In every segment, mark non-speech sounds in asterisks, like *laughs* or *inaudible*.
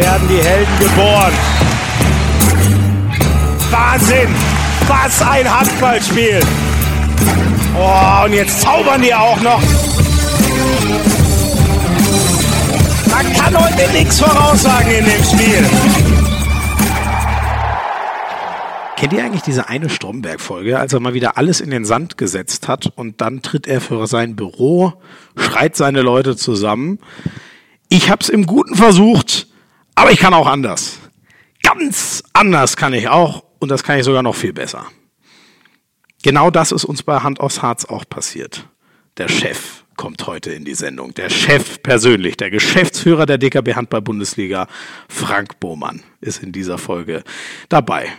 werden die Helden geboren. Wahnsinn! Was ein Handballspiel! Oh, und jetzt zaubern die auch noch. Man kann heute nichts voraussagen in dem Spiel. Kennt ihr eigentlich diese eine Stromberg-Folge, als er mal wieder alles in den Sand gesetzt hat und dann tritt er für sein Büro, schreit seine Leute zusammen. Ich hab's im Guten versucht, aber ich kann auch anders. Ganz anders kann ich auch und das kann ich sogar noch viel besser. Genau das ist uns bei Hand aufs Harz auch passiert. Der Chef kommt heute in die Sendung. Der Chef persönlich, der Geschäftsführer der DKB Handball Bundesliga, Frank Bohmann, ist in dieser Folge dabei.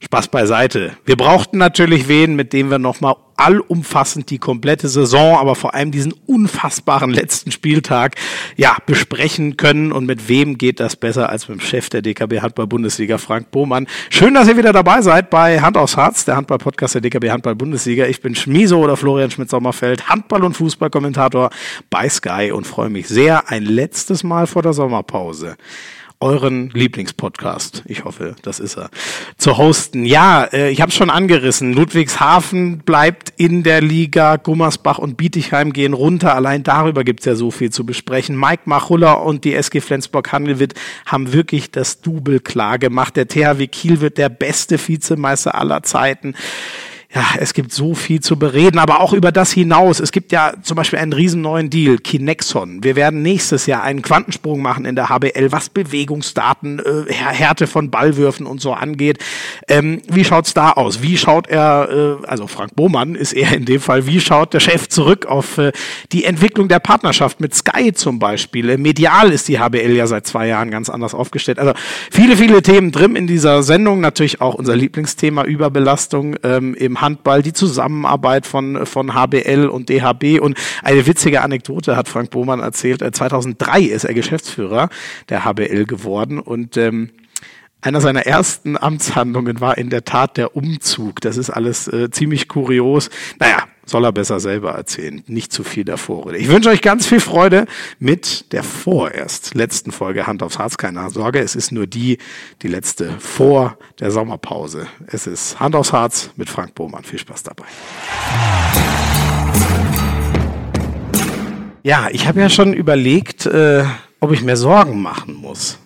Spaß beiseite. Wir brauchten natürlich wen, mit dem wir nochmal allumfassend die komplette Saison, aber vor allem diesen unfassbaren letzten Spieltag, ja, besprechen können. Und mit wem geht das besser als mit dem Chef der DKB Handball Bundesliga, Frank Bohmann. Schön, dass ihr wieder dabei seid bei Hand aufs Harz, der Handball-Podcast der DKB Handball Bundesliga. Ich bin Schmiso oder Florian Schmidt-Sommerfeld, Handball- und Fußballkommentator bei Sky und freue mich sehr, ein letztes Mal vor der Sommerpause euren Lieblingspodcast, ich hoffe, das ist er, zu hosten. Ja, äh, ich habe es schon angerissen. Ludwigshafen bleibt in der Liga, Gummersbach und Bietigheim gehen runter. Allein darüber gibt's ja so viel zu besprechen. Mike Machulla und die SG Flensburg-Handelwitt haben wirklich das Double klar gemacht. Der THW Kiel wird der beste Vizemeister aller Zeiten ja, es gibt so viel zu bereden, aber auch über das hinaus. Es gibt ja zum Beispiel einen riesen neuen Deal, Kinexon. Wir werden nächstes Jahr einen Quantensprung machen in der HBL, was Bewegungsdaten, äh, Härte von Ballwürfen und so angeht. Ähm, wie schaut's da aus? Wie schaut er, äh, also Frank Bohmann ist er in dem Fall, wie schaut der Chef zurück auf äh, die Entwicklung der Partnerschaft mit Sky zum Beispiel? Äh, medial ist die HBL ja seit zwei Jahren ganz anders aufgestellt. Also viele, viele Themen drin in dieser Sendung. Natürlich auch unser Lieblingsthema Überbelastung ähm, im Handball, die Zusammenarbeit von, von HBL und DHB. Und eine witzige Anekdote hat Frank Bohmann erzählt. 2003 äh, ist er Geschäftsführer der HBL geworden und ähm, einer seiner ersten Amtshandlungen war in der Tat der Umzug. Das ist alles äh, ziemlich kurios. Naja, soll er besser selber erzählen. Nicht zu viel davor. Ich wünsche euch ganz viel Freude mit der vorerst letzten Folge Hand aufs Harz. Keine Sorge, es ist nur die, die letzte vor der Sommerpause. Es ist Hand aufs Harz mit Frank Bohmann. Viel Spaß dabei. Ja, ich habe ja schon überlegt, äh, ob ich mir Sorgen machen muss.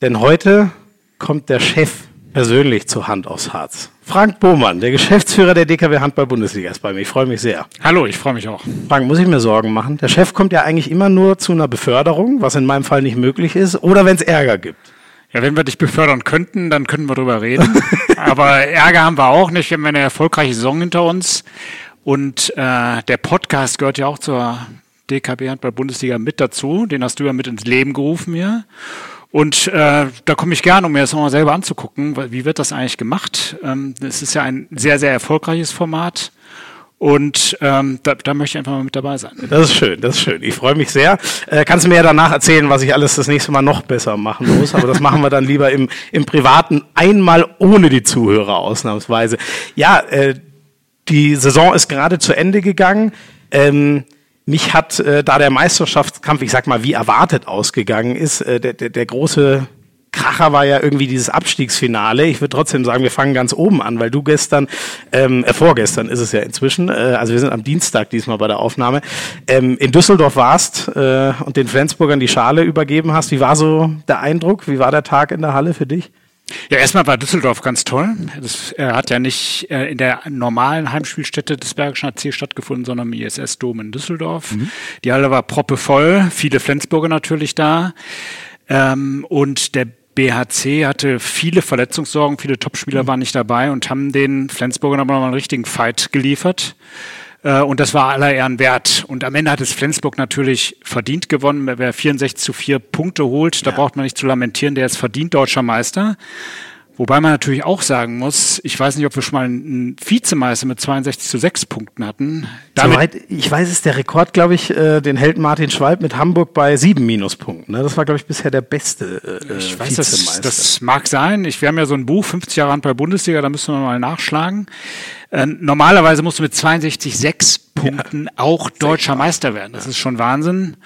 Denn heute kommt der Chef persönlich zur Hand aufs Harz. Frank Bohmann, der Geschäftsführer der DKW Handball Bundesliga ist bei mir. Ich freue mich sehr. Hallo, ich freue mich auch. Frank, muss ich mir Sorgen machen? Der Chef kommt ja eigentlich immer nur zu einer Beförderung, was in meinem Fall nicht möglich ist, oder wenn es Ärger gibt. Ja, wenn wir dich befördern könnten, dann könnten wir drüber reden. *laughs* Aber Ärger haben wir auch nicht. Wir haben eine erfolgreiche Saison hinter uns. Und äh, der Podcast gehört ja auch zur DKB Handball Bundesliga mit dazu. Den hast du ja mit ins Leben gerufen hier. Und äh, da komme ich gerne, um mir das nochmal selber anzugucken, wie wird das eigentlich gemacht? Ähm, das ist ja ein sehr, sehr erfolgreiches Format. Und ähm, da, da möchte ich einfach mal mit dabei sein. Das ist schön, das ist schön. Ich freue mich sehr. Äh, kannst du mir ja danach erzählen, was ich alles das nächste Mal noch besser machen muss. Aber das machen wir dann lieber im, im Privaten einmal ohne die Zuhörer ausnahmsweise. Ja, äh, die Saison ist gerade zu Ende gegangen. Ähm, mich hat, äh, da der Meisterschaftskampf, ich sag mal, wie erwartet ausgegangen ist, äh, der, der, der große Kracher war ja irgendwie dieses Abstiegsfinale. Ich würde trotzdem sagen, wir fangen ganz oben an, weil du gestern, ähm, äh, vorgestern ist es ja inzwischen, äh, also wir sind am Dienstag diesmal bei der Aufnahme, ähm, in Düsseldorf warst äh, und den Flensburgern die Schale übergeben hast. Wie war so der Eindruck? Wie war der Tag in der Halle für dich? Ja, erstmal war Düsseldorf ganz toll. Das äh, hat ja nicht äh, in der normalen Heimspielstätte des Bergischen AC stattgefunden, sondern im ISS-Dom in Düsseldorf. Mhm. Die Halle war proppevoll, viele Flensburger natürlich da. Ähm, und der BHC hatte viele Verletzungssorgen, viele Topspieler mhm. waren nicht dabei und haben den Flensburgern aber nochmal einen richtigen Fight geliefert. Äh, und das war aller Ehren wert. Und am Ende hat es Flensburg natürlich verdient gewonnen. Wer 64 zu 4 Punkte holt, da ja. braucht man nicht zu lamentieren, der ist verdient deutscher Meister. Wobei man natürlich auch sagen muss, ich weiß nicht, ob wir schon mal einen Vizemeister mit 62 zu 6 Punkten hatten. Damit Soweit ich weiß, ist der Rekord, glaube ich, äh, den hält Martin Schwalb mit Hamburg bei sieben Minuspunkten. Ne? Das war, glaube ich, bisher der beste äh, ich weiß, Vizemeister. Das, das mag sein. Ich, wir haben ja so ein Buch, 50 Jahre Handball Bundesliga, da müssen wir mal nachschlagen. Äh, normalerweise musst du mit 62, 6 Punkten ja. auch deutscher Meister werden. Das ist schon Wahnsinn.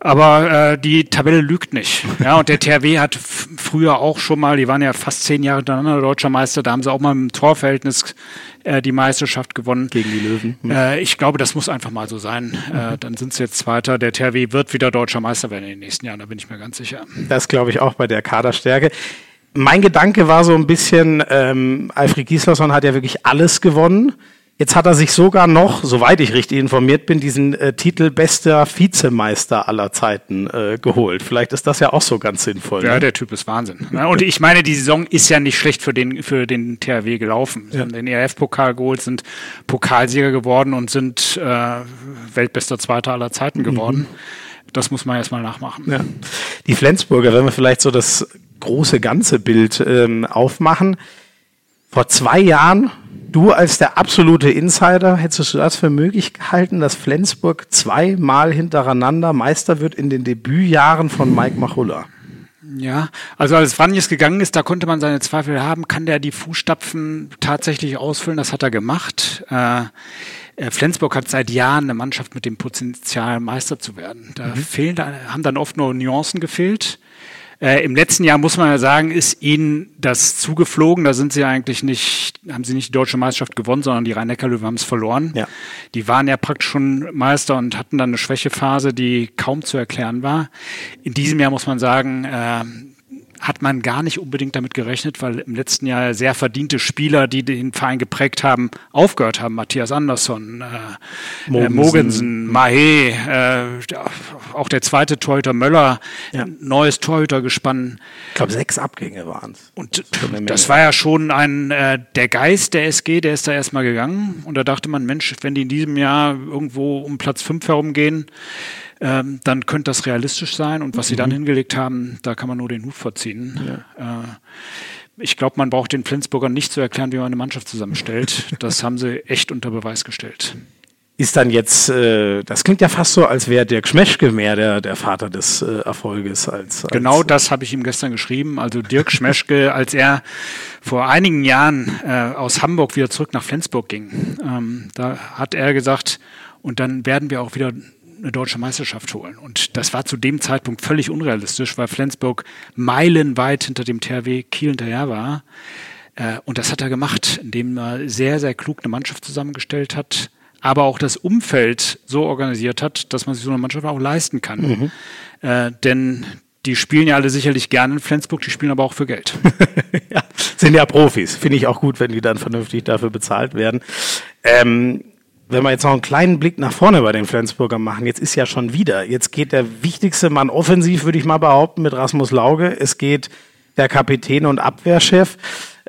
Aber äh, die Tabelle lügt nicht. Ja, und der THW hat früher auch schon mal, die waren ja fast zehn Jahre hintereinander deutscher Meister, da haben sie auch mal im Torverhältnis äh, die Meisterschaft gewonnen. Gegen die Löwen. Mhm. Äh, ich glaube, das muss einfach mal so sein. Mhm. Äh, dann sind sie jetzt Zweiter. Der THW wird wieder deutscher Meister werden in den nächsten Jahren, da bin ich mir ganz sicher. Das glaube ich auch bei der Kaderstärke. Mein Gedanke war so ein bisschen, ähm, Alfred Gislason hat ja wirklich alles gewonnen. Jetzt hat er sich sogar noch, soweit ich richtig informiert bin, diesen äh, Titel bester Vizemeister aller Zeiten äh, geholt. Vielleicht ist das ja auch so ganz sinnvoll. Ja, ne? der Typ ist Wahnsinn. Und ich meine, die Saison ist ja nicht schlecht für den, für den THW gelaufen. Sie ja. haben den ERF-Pokal geholt, sind Pokalsieger geworden und sind äh, weltbester Zweiter aller Zeiten geworden. Mhm. Das muss man erstmal nachmachen. Ja. Die Flensburger, wenn wir vielleicht so das große ganze Bild ähm, aufmachen. Vor zwei Jahren Du als der absolute Insider, hättest du das für möglich gehalten, dass Flensburg zweimal hintereinander Meister wird in den Debütjahren von Mike Machulla? Ja, also als Franjes gegangen ist, da konnte man seine Zweifel haben, kann der die Fußstapfen tatsächlich ausfüllen? Das hat er gemacht. Äh, äh Flensburg hat seit Jahren eine Mannschaft mit dem Potenzial, Meister zu werden. Da mhm. fehlen, da haben dann oft nur Nuancen gefehlt. Äh, Im letzten Jahr muss man ja sagen, ist ihnen das zugeflogen. Da sind sie eigentlich nicht, haben sie nicht die deutsche Meisterschaft gewonnen, sondern die Rhein-Neckar-Löwen haben es verloren. Ja. Die waren ja praktisch schon Meister und hatten dann eine Schwächephase, die kaum zu erklären war. In diesem Jahr muss man sagen, äh, hat man gar nicht unbedingt damit gerechnet, weil im letzten Jahr sehr verdiente Spieler, die den Verein geprägt haben, aufgehört haben. Matthias Andersson, äh, Mogensen, äh, Mogensen Mahé, äh, auch der zweite Torhüter Möller, ja. neues Torhütergespann. Ich glaube, sechs Abgänge waren es. Und das war ja schon ein, äh, der Geist der SG, der ist da erstmal gegangen. Und da dachte man, Mensch, wenn die in diesem Jahr irgendwo um Platz fünf herumgehen, ähm, dann könnte das realistisch sein. Und was mhm. sie dann mhm. hingelegt haben, da kann man nur den Hut vorziehen. Ja. Äh, ich glaube, man braucht den Flensburgern nicht zu erklären, wie man eine Mannschaft zusammenstellt. *laughs* Das haben sie echt unter Beweis gestellt. Ist dann jetzt, äh, das klingt ja fast so, als wäre Dirk Schmeschke mehr der, der Vater des äh, Erfolges als, als. Genau das habe ich ihm gestern geschrieben. Also Dirk Schmeschke, *laughs* als er vor einigen Jahren äh, aus Hamburg wieder zurück nach Flensburg ging, ähm, da hat er gesagt, und dann werden wir auch wieder eine deutsche Meisterschaft holen. Und das war zu dem Zeitpunkt völlig unrealistisch, weil Flensburg meilenweit hinter dem THW Kiel hinterher war. Äh, und das hat er gemacht, indem er sehr, sehr klug eine Mannschaft zusammengestellt hat, aber auch das Umfeld so organisiert hat, dass man sich so eine Mannschaft auch leisten kann. Mhm. Äh, denn die spielen ja alle sicherlich gerne in Flensburg, die spielen aber auch für Geld. *laughs* ja, sind ja Profis. Finde ich auch gut, wenn die dann vernünftig dafür bezahlt werden. Ähm, wenn wir jetzt noch einen kleinen Blick nach vorne bei den Flensburger machen, jetzt ist ja schon wieder, jetzt geht der wichtigste Mann offensiv, würde ich mal behaupten, mit Rasmus Lauge. Es geht der Kapitän und Abwehrchef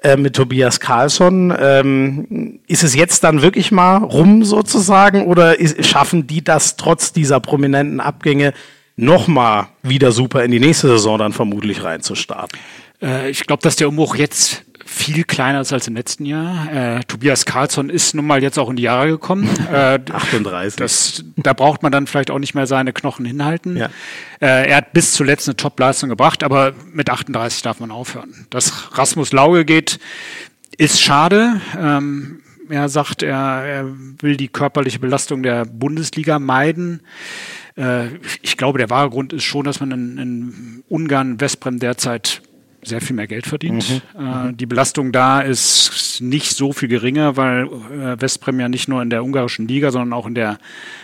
äh, mit Tobias Karlsson. Ähm, ist es jetzt dann wirklich mal rum sozusagen oder ist, schaffen die das trotz dieser prominenten Abgänge nochmal wieder super in die nächste Saison dann vermutlich reinzustarten? Äh, ich glaube, dass der Umbruch jetzt viel kleiner ist als im letzten Jahr. Äh, Tobias Karlsson ist nun mal jetzt auch in die Jahre gekommen. *laughs* Äh, 38. Das, da braucht man dann vielleicht auch nicht mehr seine Knochen hinhalten. Ja. Äh, er hat bis zuletzt eine Top-Leistung gebracht, aber mit 38 darf man aufhören. Dass Rasmus Lauge geht, ist schade. Ähm, er sagt, er, er will die körperliche Belastung der Bundesliga meiden. Äh, ich glaube, der wahre Grund ist schon, dass man in, in Ungarn, Westbrem derzeit sehr viel mehr Geld verdient. Mhm. Äh, die Belastung da ist nicht so viel geringer, weil äh, Westbrem ja nicht nur in der ungarischen Liga, sondern auch in der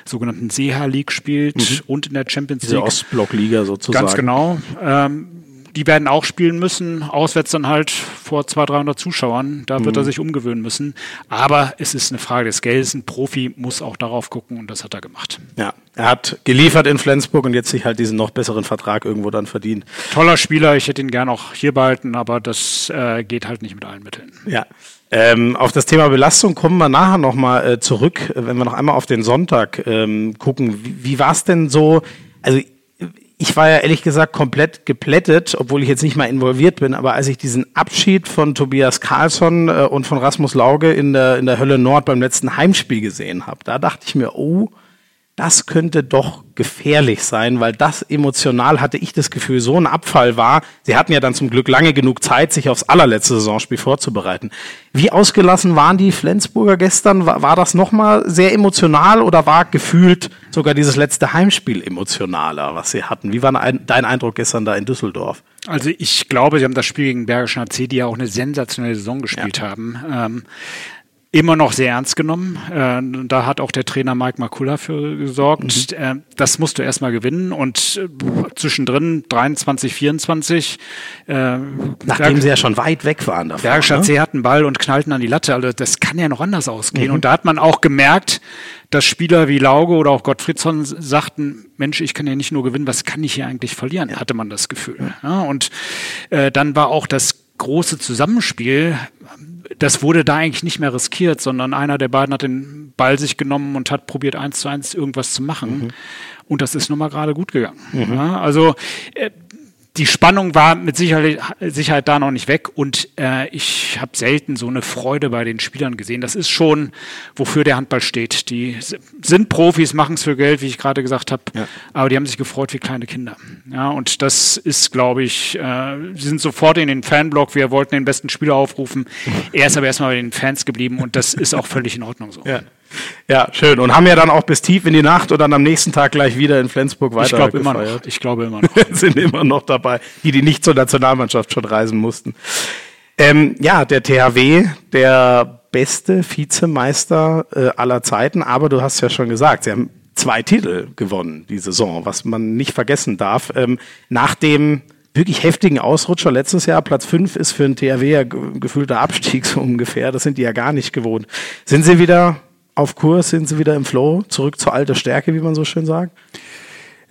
sogenannten Seha League spielt mhm. und in der Champions League. Diese Ostblock-Liga sozusagen. Ganz genau. Ähm, die werden auch spielen müssen, auswärts dann halt vor 200, 300 Zuschauern. Da wird mhm. er sich umgewöhnen müssen. Aber es ist eine Frage des Geldes. Ein Profi muss auch darauf gucken und das hat er gemacht. Ja, er hat geliefert in Flensburg und jetzt sich halt diesen noch besseren Vertrag irgendwo dann verdient. Toller Spieler, ich hätte ihn gern auch hier behalten, aber das äh, geht halt nicht mit allen Mitteln. Ja. Ähm, auf das Thema Belastung kommen wir nachher nochmal äh, zurück, wenn wir noch einmal auf den Sonntag ähm, gucken. Wie, wie war es denn so? Also ich war ja ehrlich gesagt komplett geplättet, obwohl ich jetzt nicht mal involviert bin, aber als ich diesen Abschied von Tobias Karlsson äh, und von Rasmus Lauge in der, in der Hölle Nord beim letzten Heimspiel gesehen habe, da dachte ich mir, oh, das könnte doch gefährlich sein, weil das emotional hatte ich das Gefühl, so ein Abfall war. Sie hatten ja dann zum Glück lange genug Zeit, sich aufs allerletzte Saisonspiel vorzubereiten. Wie ausgelassen waren die Flensburger gestern? War, war das nochmal sehr emotional oder war gefühlt sogar dieses letzte Heimspiel emotionaler, was sie hatten? Wie war dein Eindruck gestern da in Düsseldorf? Also ich glaube, sie haben das Spiel gegen Bergischen AC, die ja auch eine sensationelle Saison gespielt ja. haben. Ähm, immer noch sehr ernst genommen. Äh, da hat auch der Trainer Mike Makula für gesorgt. Mhm. Äh, das musst du erstmal gewinnen und äh, zwischendrin 23, 24. Äh, Nachdem sie ja schon weit weg waren davon. Bergstadt ne? C hatten Ball und knallten an die Latte. Also das kann ja noch anders ausgehen. Mhm. Und da hat man auch gemerkt, dass Spieler wie Lauge oder auch Gottfriedsson sagten, Mensch, ich kann ja nicht nur gewinnen, was kann ich hier eigentlich verlieren, hatte man das Gefühl. Ja, und äh, dann war auch das große Zusammenspiel das wurde da eigentlich nicht mehr riskiert, sondern einer der beiden hat den Ball sich genommen und hat probiert, eins zu eins irgendwas zu machen. Mhm. Und das ist nun mal gerade gut gegangen. Mhm. Ja, also äh, die Spannung war mit Sicherheit, Sicherheit da noch nicht weg und äh, ich habe selten so eine Freude bei den Spielern gesehen. Das ist schon, wofür der Handball steht. Die sind Profis, machen es für Geld, wie ich gerade gesagt habe, ja. aber die haben sich gefreut wie kleine Kinder. Ja, und das ist, glaube ich, äh, sie sind sofort in den Fanblock. Wir wollten den besten Spieler aufrufen. er ist aber erstmal bei den Fans geblieben und das ist auch völlig in Ordnung so. Ja. Ja, schön. Und haben ja dann auch bis tief in die Nacht und dann am nächsten Tag gleich wieder in Flensburg weiter ich glaube immer noch. Ich glaube immer *laughs* noch. sind immer noch dabei. Die, die nicht zur Nationalmannschaft schon reisen mussten. Ähm, ja, der THW, der beste Vizemeister äh, aller Zeiten. Aber du hast ja schon gesagt, sie haben zwei Titel gewonnen die Saison, was man nicht vergessen darf. Ähm, nach dem wirklich heftigen Ausrutscher letztes Jahr. Platz 5 ist für ein THW ja gefühlter Abstieg so ungefähr. Das sind die ja gar nicht gewohnt. Sind sie wieder auf Kurs? Sind sie wieder im Flow? Zurück zur alter Stärke, wie man so schön sagt?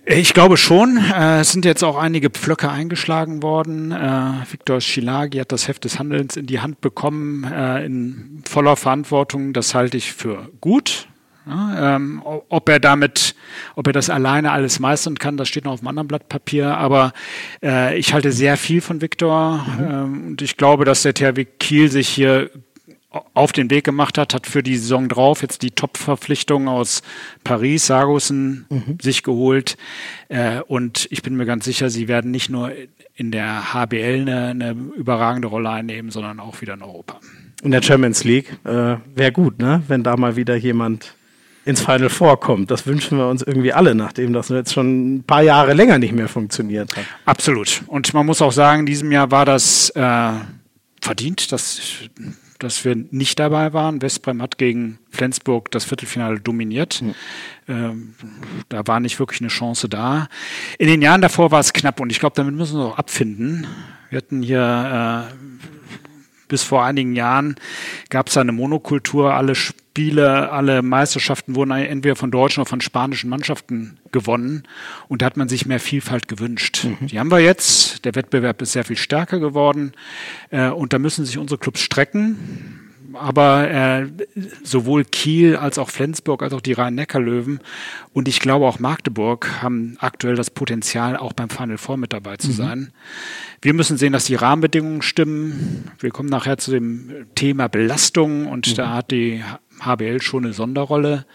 Ich glaube schon. Äh, es sind jetzt auch einige Pflöcke eingeschlagen worden. Äh, Viktor Schilagi hat das Heft des Handelns in die Hand bekommen, äh, in voller Verantwortung. Das halte ich für gut. Ähm, ob er damit, ob er das alleine alles meistern kann, das steht noch auf einem anderen Blatt Papier. Aber ich halte sehr viel von Viktor mhm. ähm, und ich glaube, dass der THW Kiel sich hier auf den Weg gemacht hat, hat für die Saison drauf jetzt die Top-Verpflichtung aus Paris, Sargussen mhm. sich geholt. Äh, und ich bin mir ganz sicher, sie werden nicht nur in der HBL eine, eine überragende Rolle einnehmen, sondern auch wieder in Europa. In der Champions League äh, wäre gut, ne? wenn da mal wieder jemand ins Final vorkommt. Das wünschen wir uns irgendwie alle, nachdem das jetzt schon ein paar Jahre länger nicht mehr funktioniert hat. Absolut. Und man muss auch sagen, in diesem Jahr war das äh, verdient. Das dass wir nicht dabei waren. Westbrem hat gegen Flensburg das Viertelfinale dominiert. Mhm. Ähm, da war nicht wirklich eine Chance da. In den Jahren davor war es knapp und ich glaube, damit müssen wir uns auch abfinden. Wir hatten hier äh, bis vor einigen Jahren gab es eine Monokultur. Alle Spiele, alle Meisterschaften wurden entweder von deutschen oder von spanischen Mannschaften gewonnen. Und da hat man sich mehr Vielfalt gewünscht. Mhm. Die haben wir jetzt. Der Wettbewerb ist sehr viel stärker geworden. Äh, und da müssen sich unsere Clubs strecken aber äh, sowohl Kiel als auch Flensburg als auch die Rhein-Neckar-Löwen und ich glaube auch Magdeburg haben aktuell das Potenzial, auch beim Final Four mit dabei zu mhm. sein. Wir müssen sehen, dass die Rahmenbedingungen stimmen. Wir kommen nachher zu dem Thema Belastung und mhm. da hat die HBL schon eine Sonderrolle.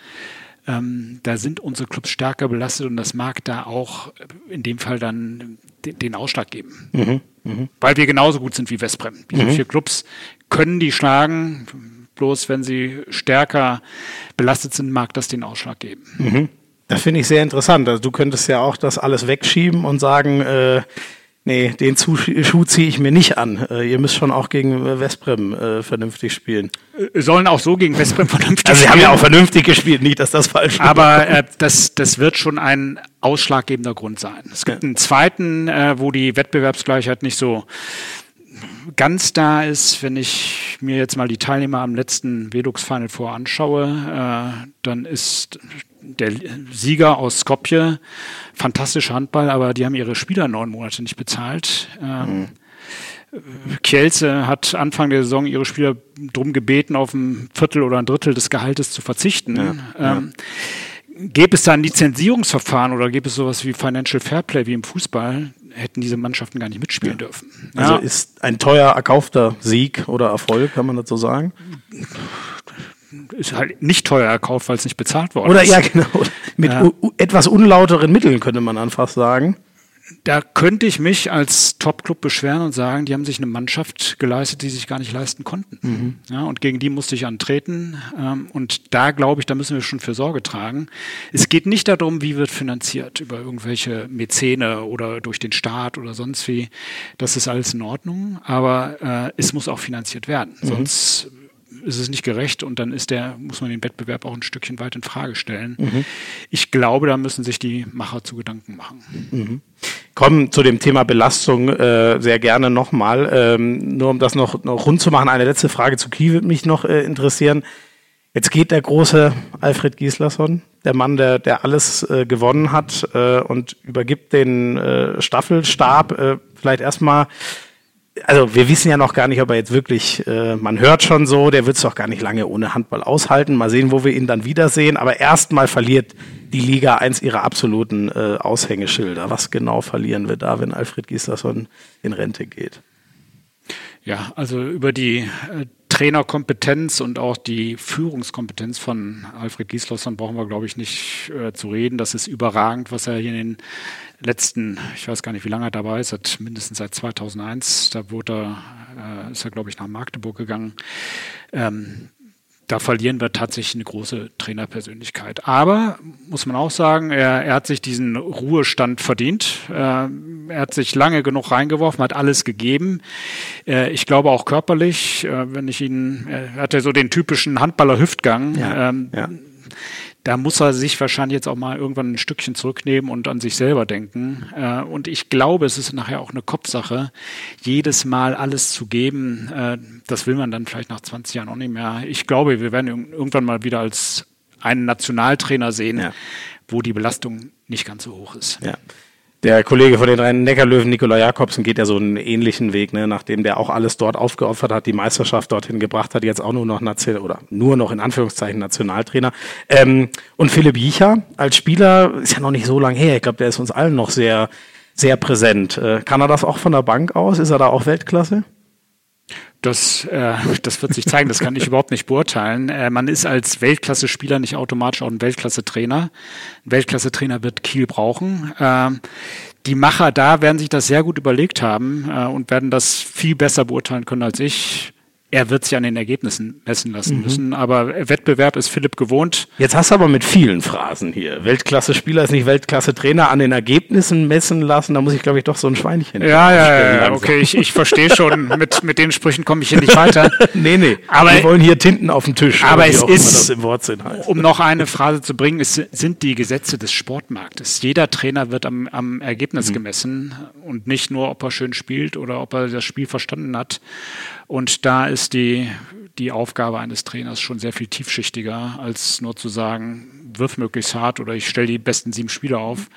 Ähm, da sind unsere Clubs stärker belastet und das mag da auch in dem Fall dann den, den Ausschlag geben. Mhm. Mhm. Weil wir genauso gut sind wie Westbrem. Diese mhm. vier Clubs können die schlagen. Bloß wenn sie stärker belastet sind, mag das den Ausschlag geben. Mhm. Das finde ich sehr interessant. Also du könntest ja auch das alles wegschieben und sagen, äh, nee, den Schuh ziehe ich mir nicht an. Äh, ihr müsst schon auch gegen Westbrem äh, vernünftig spielen. Äh, sollen auch so gegen Westbrem vernünftig also spielen. Also sie haben ja auch vernünftig gespielt, nicht, dass das falsch ist. Aber äh, das, das wird schon ein ausschlaggebender Grund sein. Es gibt ja. einen zweiten, äh, wo die Wettbewerbsgleichheit nicht so ganz da ist, wenn ich mir jetzt mal die Teilnehmer am letzten Velux Final Four anschaue, äh, dann ist der Sieger aus Skopje fantastischer Handball, aber die haben ihre Spieler neun Monate nicht bezahlt. Ähm, mhm. Kielce hat Anfang der Saison ihre Spieler darum gebeten, auf ein Viertel oder ein Drittel des Gehaltes zu verzichten. Ja, ähm, ja. Gäbe es da ein Lizenzierungsverfahren oder gäbe es sowas wie Financial Fairplay wie im Fußball, hätten diese Mannschaften gar nicht mitspielen ja. dürfen. Also ist ein teuer erkaufter Sieg oder Erfolg, kann man dazu sagen? Ist halt nicht teuer erkauft, weil es nicht bezahlt worden oder, ist. Oder ja, genau. Mit ja. etwas unlauteren Mitteln könnte man dann fast sagen da könnte ich mich als Top-Club beschweren und sagen, die haben sich eine Mannschaft geleistet, die sich gar nicht leisten konnten. Mhm. Ja, und gegen die musste ich antreten. Ähm, und da glaube ich, da müssen wir schon für Sorge tragen. Es geht nicht darum, wie wird finanziert, über irgendwelche Mäzene oder durch den Staat oder sonst wie. Das ist alles in Ordnung, aber äh, es muss auch finanziert werden. Mhm. Sonst ist es nicht gerecht und dann ist der, muss man den Wettbewerb auch ein Stückchen weit in Frage stellen. Mhm. Ich glaube, da müssen sich die Macher zu Gedanken machen. Mhm. Kommen zu dem Thema Belastung äh, sehr gerne nochmal. Ähm, nur um das noch, noch rund zu machen, eine letzte Frage zu Kiel würde mich noch äh, interessieren. Jetzt geht der große Alfred Gislason, der Mann, der, der alles äh, gewonnen hat äh, und übergibt den äh, Staffelstab äh, vielleicht erstmal also wir wissen ja noch gar nicht, ob er jetzt wirklich, äh, man hört schon so, der wird es doch gar nicht lange ohne Handball aushalten. Mal sehen, wo wir ihn dann wiedersehen. Aber erstmal verliert die Liga eins ihrer absoluten äh, Aushängeschilder. Was genau verlieren wir da, wenn Alfred Gislason in Rente geht? Ja, also über die äh, Trainerkompetenz und auch die Führungskompetenz von Alfred Gislason brauchen wir, glaube ich, nicht äh, zu reden. Das ist überragend, was er hier in den letzten, ich weiß gar nicht, wie lange er dabei ist, seit, mindestens seit 2001. Da wurde er, äh, ist er, glaube ich, nach Magdeburg gegangen. Ähm, da verlieren wir tatsächlich eine große Trainerpersönlichkeit. Aber muss man auch sagen, er, er hat sich diesen Ruhestand verdient. Äh, er hat sich lange genug reingeworfen, hat alles gegeben. Äh, ich glaube auch körperlich, äh, wenn ich ihn, er hatte so den typischen Handballer-Hüftgang. Ja, ähm, ja da muss er sich wahrscheinlich jetzt auch mal irgendwann ein Stückchen zurücknehmen und an sich selber denken. Äh, und ich glaube, es ist nachher auch eine Kopfsache, jedes Mal alles zu geben. Äh, das will man dann vielleicht nach 20 Jahren auch nicht mehr. Ich glaube, wir werden irgendwann mal wieder als einen Nationaltrainer sehen, ja. wo die Belastung nicht ganz so hoch ist. Ja. Der Kollege von den Rhein-Neckar-Löwen, Nikola Jakobsen, geht ja so einen ähnlichen Weg, ne? nachdem der auch alles dort aufgeopfert hat, die Meisterschaft dorthin gebracht hat, jetzt auch nur noch Nation oder nur noch in Anführungszeichen Nationaltrainer. Ähm, und Philipp Jicher als Spieler ist ja noch nicht so lange her. Ich glaube, der ist uns allen noch sehr, sehr präsent. Äh, kann er das auch von der Bank aus? Ist er da auch Weltklasse? Das, äh, das wird sich zeigen, das kann ich überhaupt nicht beurteilen. Äh, man ist als Weltklasse-Spieler nicht automatisch auch ein Weltklasse-Trainer. Ein Weltklasse-Trainer wird Kiel brauchen. Äh, die Macher da werden sich das sehr gut überlegt haben äh, und werden das viel besser beurteilen können als ich er wird sich an den Ergebnissen messen lassen mhm. müssen. Aber Wettbewerb ist Philipp gewohnt. Jetzt hast du aber mit vielen Phrasen hier. Weltklasse-Spieler ist nicht Weltklasse-Trainer an den Ergebnissen messen lassen. Da muss ich, glaube ich, doch so ein Schweinchen. Ja, ja, ja, okay, ich, ich verstehe schon. *laughs* mit, mit den Sprüchen komme ich hier nicht weiter. *laughs* nee, nee. Aber wir wollen hier Tinten auf dem Tisch. Aber es ist, um noch eine Phrase zu bringen, es sind die Gesetze des Sportmarktes. Jeder Trainer wird am, am Ergebnis mhm. gemessen und nicht nur, ob er schön spielt oder ob er das Spiel verstanden hat. Und da ist die, die Aufgabe eines Trainers schon sehr viel tiefschichtiger, als nur zu sagen, wirf möglichst hart oder ich stelle die besten sieben Spieler auf.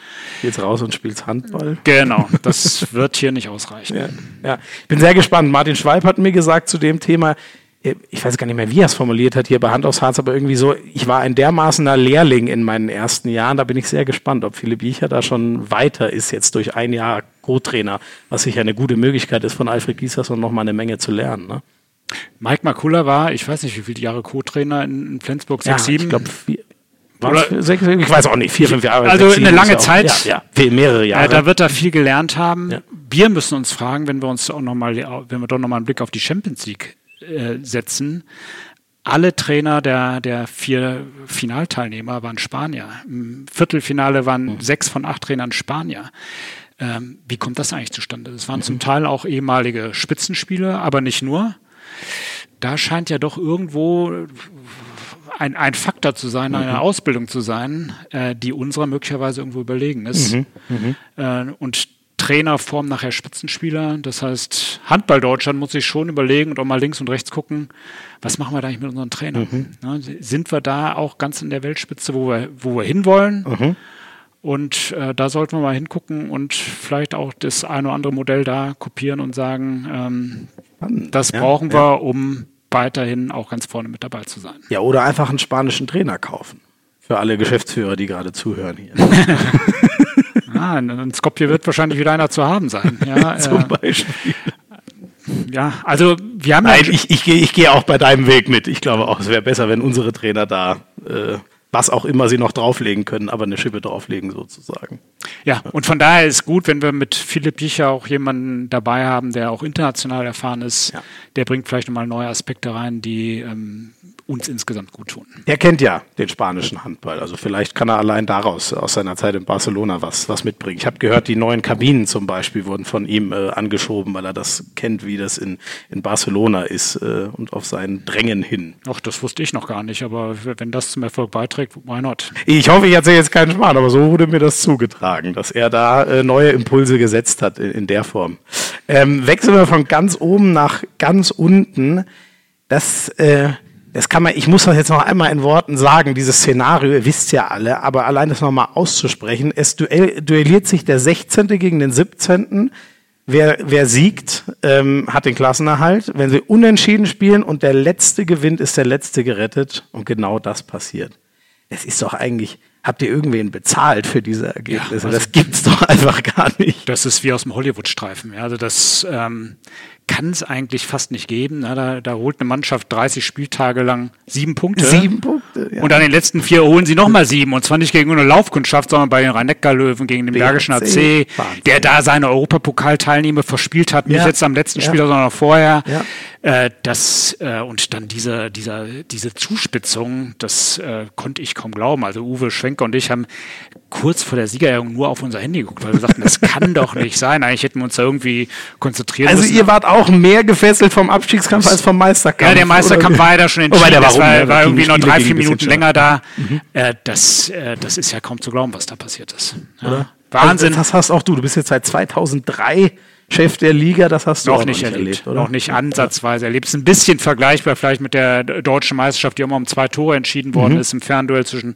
Jetzt raus und spielst Handball. Genau, das wird hier nicht ausreichen. Ja, ja. Ich bin sehr gespannt. Martin Schweib hat mir gesagt zu dem Thema, ich weiß gar nicht mehr, wie er es formuliert hat hier bei Hand aufs Harz, aber irgendwie so, ich war ein dermaßener Lehrling in meinen ersten Jahren, da bin ich sehr gespannt, ob Philipp Biecher da schon weiter ist jetzt durch ein Jahr Co-Trainer, was sicher eine gute Möglichkeit ist, von Alfred Giesers und noch mal eine Menge zu lernen. Ne? Mike Makula war, ich weiß nicht, wie viele Jahre Co-Trainer in Flensburg, sechs, ja, sieben? Ich glaube, ich weiß auch nicht, vier, fünf Jahre. Also eine lange Zeit. Ja, ja, mehrere Jahre. Äh, da wird er viel gelernt haben. Ja. Wir müssen uns fragen, wenn wir uns auch noch mal, wenn wir doch noch mal einen Blick auf die Champions League äh, setzen. Alle Trainer der, der vier Finalteilnehmer waren Spanier. Im Viertelfinale waren mhm. sechs von acht Trainern Spanier. Ähm, wie kommt das eigentlich zustande? Das waren mhm. zum Teil auch ehemalige Spitzenspieler, aber nicht nur. Da scheint ja doch irgendwo ein, ein Faktor zu sein, eine mhm. Ausbildung zu sein, äh, die unserer möglicherweise irgendwo überlegen ist. Mhm. Mhm. Äh, und Trainer formen nachher Spitzenspieler. Das heißt, Handball Deutschland muss sich schon überlegen und auch mal links und rechts gucken, was machen wir da eigentlich mit unseren Trainern? Mhm. Ja, sind wir da auch ganz in der Weltspitze, wo wir, wo wir hinwollen? Mhm. Und äh, da sollten wir mal hingucken und vielleicht auch das eine oder andere Modell da kopieren und sagen, ähm, das ja, brauchen wir, ja. um weiterhin auch ganz vorne mit dabei zu sein. Ja, oder einfach einen spanischen Trainer kaufen. Für alle Geschäftsführer, die gerade zuhören hier. *laughs* Ah, in Skopje wird wahrscheinlich wieder einer zu haben sein. Ja, *laughs* Zum äh, Beispiel. Ja, also wir haben Nein, ja ich, ich, gehe ich geh auch bei deinem Weg mit. Ich glaube auch, es wäre besser, wenn unsere Trainer da äh, was auch immer sie noch drauflegen können, aber eine Schippe drauflegen sozusagen. Ja, und von daher ist gut, wenn wir mit Philipp Jicher auch jemanden dabei haben, der auch international erfahren ist. Ja. Der bringt vielleicht nochmal neue Aspekte rein, die ähm, uns insgesamt gut tun. Er kennt ja den spanischen Handball, also vielleicht kann er allein daraus aus seiner Zeit in Barcelona was, was mitbringen. Ich habe gehört, die neuen Kabinen zum Beispiel wurden von ihm äh, angeschoben, weil er das kennt, wie das in, in Barcelona ist äh, und auf seinen Drängen hin. Ach, das wusste ich noch gar nicht, aber wenn das zum Erfolg beiträgt, why not? Ich hoffe, ich erzähle jetzt keinen Schmarrn, aber so wurde mir das zugetragen, dass er da äh, neue Impulse gesetzt hat in, in der Form. Ähm, wechseln wir von ganz oben nach ganz unten. Das äh, das kann man, ich muss das jetzt noch einmal in Worten sagen, dieses Szenario, ihr wisst ja alle, aber allein das nochmal auszusprechen, es duell, duelliert sich der 16. gegen den 17. Wer, wer siegt, ähm, hat den Klassenerhalt. Wenn sie unentschieden spielen und der Letzte gewinnt, ist der Letzte gerettet. Und genau das passiert. Es ist doch eigentlich, habt ihr irgendwen bezahlt für diese Ergebnisse? Ja, also das gibt's doch einfach gar nicht. Das ist wie aus dem Hollywood-Streifen. Ja, also das, ähm, kann es eigentlich fast nicht geben. Na, da, da holt eine Mannschaft 30 Spieltage lang sieben Punkte. Sieben Punkte, ja. Und an den letzten vier holen sie nochmal sieben. Und zwar nicht gegen eine Laufkundschaft, sondern bei den Rhein-Neckar-Löwen gegen den Bergischen AC, Wahnsinn. der da seine Europapokalteilnehmer verspielt hat. Nicht ja. jetzt am letzten ja. Spieler, sondern vorher. Ja. Äh, das, äh, und dann diese, dieser, diese Zuspitzung, das äh, konnte ich kaum glauben. Also Uwe Schwenker und ich haben kurz vor der Siegerehrung nur auf unser Handy geguckt, weil wir sagten, das kann *laughs* doch nicht sein. Eigentlich hätten wir uns da irgendwie konzentriert. Also müssen. ihr wart auch mehr gefesselt vom Abstiegskampf als vom Meisterkampf. Ja, der Meisterkampf war ja da schon entschieden. Oh, der war, war, war irgendwie noch drei, vier Minuten länger da. Mhm. Äh, das, äh, das ist ja kaum zu glauben, was da passiert ist. Ja. Wahnsinn. Also das hast auch du. Du bist jetzt seit 2003 Chef der Liga, das hast du noch, nicht, erlebt, erlebt oder? Noch nicht ansatzweise erlebt. Es ist ein bisschen vergleichbar vielleicht mit der deutschen Meisterschaft, die immer um zwei Tore entschieden worden mhm. ist im Fernduell zwischen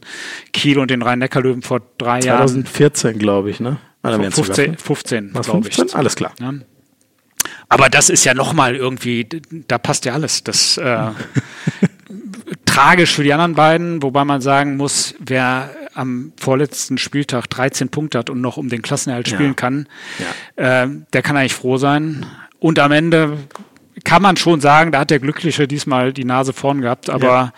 Kiel und den Rhein-Neckar-Löwen vor drei 2014, Jahren. 2014, glaube ich, ne? Oder 15, 15 glaube ich. Alles klar. Ja. Aber das ist ja nochmal irgendwie, da passt ja alles. Das äh, *laughs* tragisch für die anderen beiden, wobei man sagen muss, wer am vorletzten Spieltag 13 Punkte hat und noch um den Klassenerhalt spielen ja. kann, ja. Äh, der kann eigentlich froh sein. Und am Ende kann man schon sagen, da hat der Glückliche diesmal die Nase vorn gehabt, aber ja.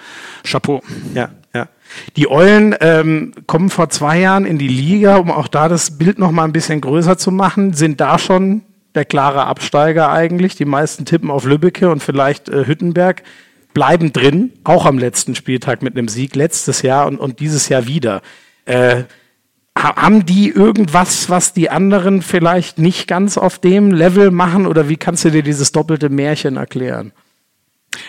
Chapeau. Ja, ja. Die Eulen ähm, kommen vor zwei Jahren in die Liga, um auch da das Bild noch mal ein bisschen größer zu machen, sind da schon der klare Absteiger eigentlich. Die meisten tippen auf Lübbecke und vielleicht äh, Hüttenberg bleiben drin, auch am letzten Spieltag mit einem Sieg letztes Jahr und, und dieses Jahr wieder. Äh, haben die irgendwas, was die anderen vielleicht nicht ganz auf dem Level machen oder wie kannst du dir dieses doppelte Märchen erklären?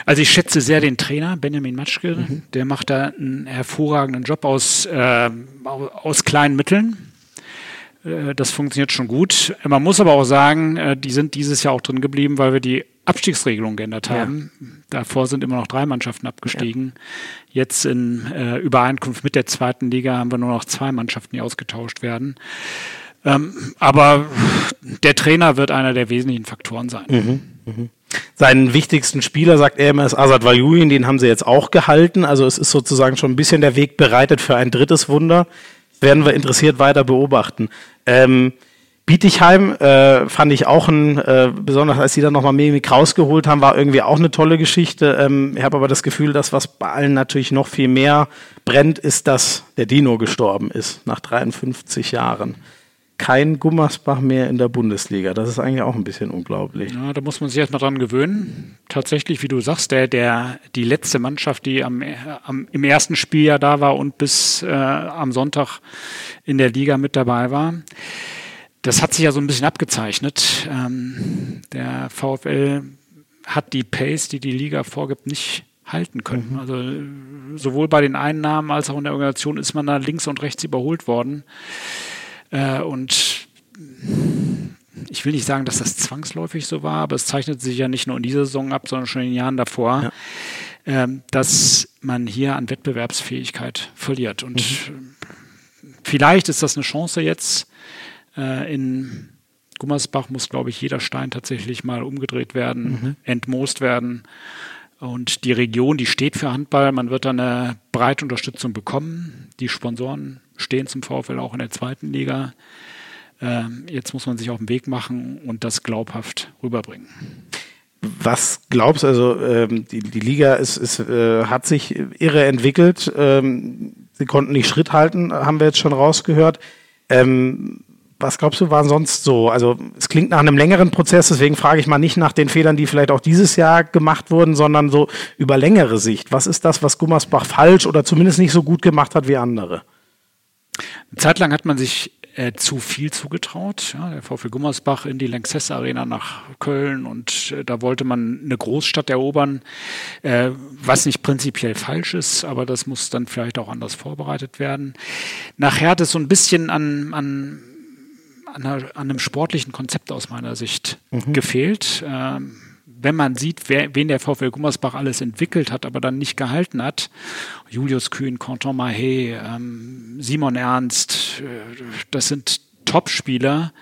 Also ich schätze sehr den Trainer, Benjamin Matschke, mhm. der macht da einen hervorragenden Job aus, äh, aus kleinen Mitteln. Äh, das funktioniert schon gut. Man muss aber auch sagen, äh, die sind dieses Jahr auch drin geblieben, weil wir die Abstiegsregelung geändert haben. Ja. Davor sind immer noch drei Mannschaften abgestiegen. Ja. Jetzt in äh, Übereinkunft mit der zweiten Liga haben wir nur noch zwei Mannschaften, die ausgetauscht werden. Ähm, aber der Trainer wird einer der wesentlichen Faktoren sein. Mhm. Mhm. Seinen wichtigsten Spieler, sagt er immer, ist Azad Valjulin, den haben sie jetzt auch gehalten. Also es ist sozusagen schon ein bisschen der Weg bereitet für ein drittes Wunder. Werden wir interessiert weiter beobachten. Ähm, Bietigheim äh, fand ich auch ein, äh, besonders als sie dann nochmal Mimik rausgeholt haben, war irgendwie auch eine tolle Geschichte. Ähm, ich habe aber das Gefühl, dass was bei allen natürlich noch viel mehr brennt, ist, dass der Dino gestorben ist nach 53 Jahren. Kein Gummersbach mehr in der Bundesliga. Das ist eigentlich auch ein bisschen unglaublich. Ja, da muss man sich erstmal dran gewöhnen. Tatsächlich, wie du sagst, der, der, die letzte Mannschaft, die am, am, im ersten Spieljahr da war und bis äh, am Sonntag in der Liga mit dabei war das hat sich ja so ein bisschen abgezeichnet. Ähm, der VfL hat die Pace, die die Liga vorgibt, nicht halten können. Mhm. Also sowohl bei den Einnahmen als auch in der Organisation ist man da links und rechts überholt worden. Äh, und ich will nicht sagen, dass das zwangsläufig so war, aber es zeichnet sich ja nicht nur in dieser Saison ab, sondern schon in den Jahren davor, ja. äh, dass man hier an Wettbewerbsfähigkeit verliert. Und mhm. vielleicht ist das eine Chance jetzt, äh, in Gummersbach muss, glaube ich, jeder Stein tatsächlich mal umgedreht werden, mhm. entmoost werden. Und die Region, die steht für Handball. Man wird da eine breite Unterstützung bekommen. Die Sponsoren stehen zum VfL auch in der zweiten Liga. Ähm, jetzt muss man sich auf den Weg machen und das glaubhaft rüberbringen. Was glaubst du, also ähm, die, die Liga ist, ist, äh, hat sich irre entwickelt. Ähm, sie konnten nicht Schritt halten, haben wir jetzt schon rausgehört. Ähm, was glaubst du, waren sonst so? Also es klingt nach einem längeren Prozess, deswegen frage ich mal nicht nach den Fehlern, die vielleicht auch dieses Jahr gemacht wurden, sondern so über längere Sicht. Was ist das, was Gummersbach falsch oder zumindest nicht so gut gemacht hat wie andere? Eine Zeit lang hat man sich äh, zu viel zugetraut. Ja, der VfL Gummersbach in die Lanxess Arena nach Köln und äh, da wollte man eine Großstadt erobern, äh, was nicht prinzipiell falsch ist, aber das muss dann vielleicht auch anders vorbereitet werden. Nachher hat es so ein bisschen an, an an, einer, an, einem sportlichen Konzept aus meiner Sicht mhm. gefehlt. Ähm, wenn man sieht, wer, wen der VfL Gummersbach alles entwickelt hat, aber dann nicht gehalten hat, Julius Kühn, Quentin Mahé, ähm, Simon Ernst, äh, das sind Top-Spieler,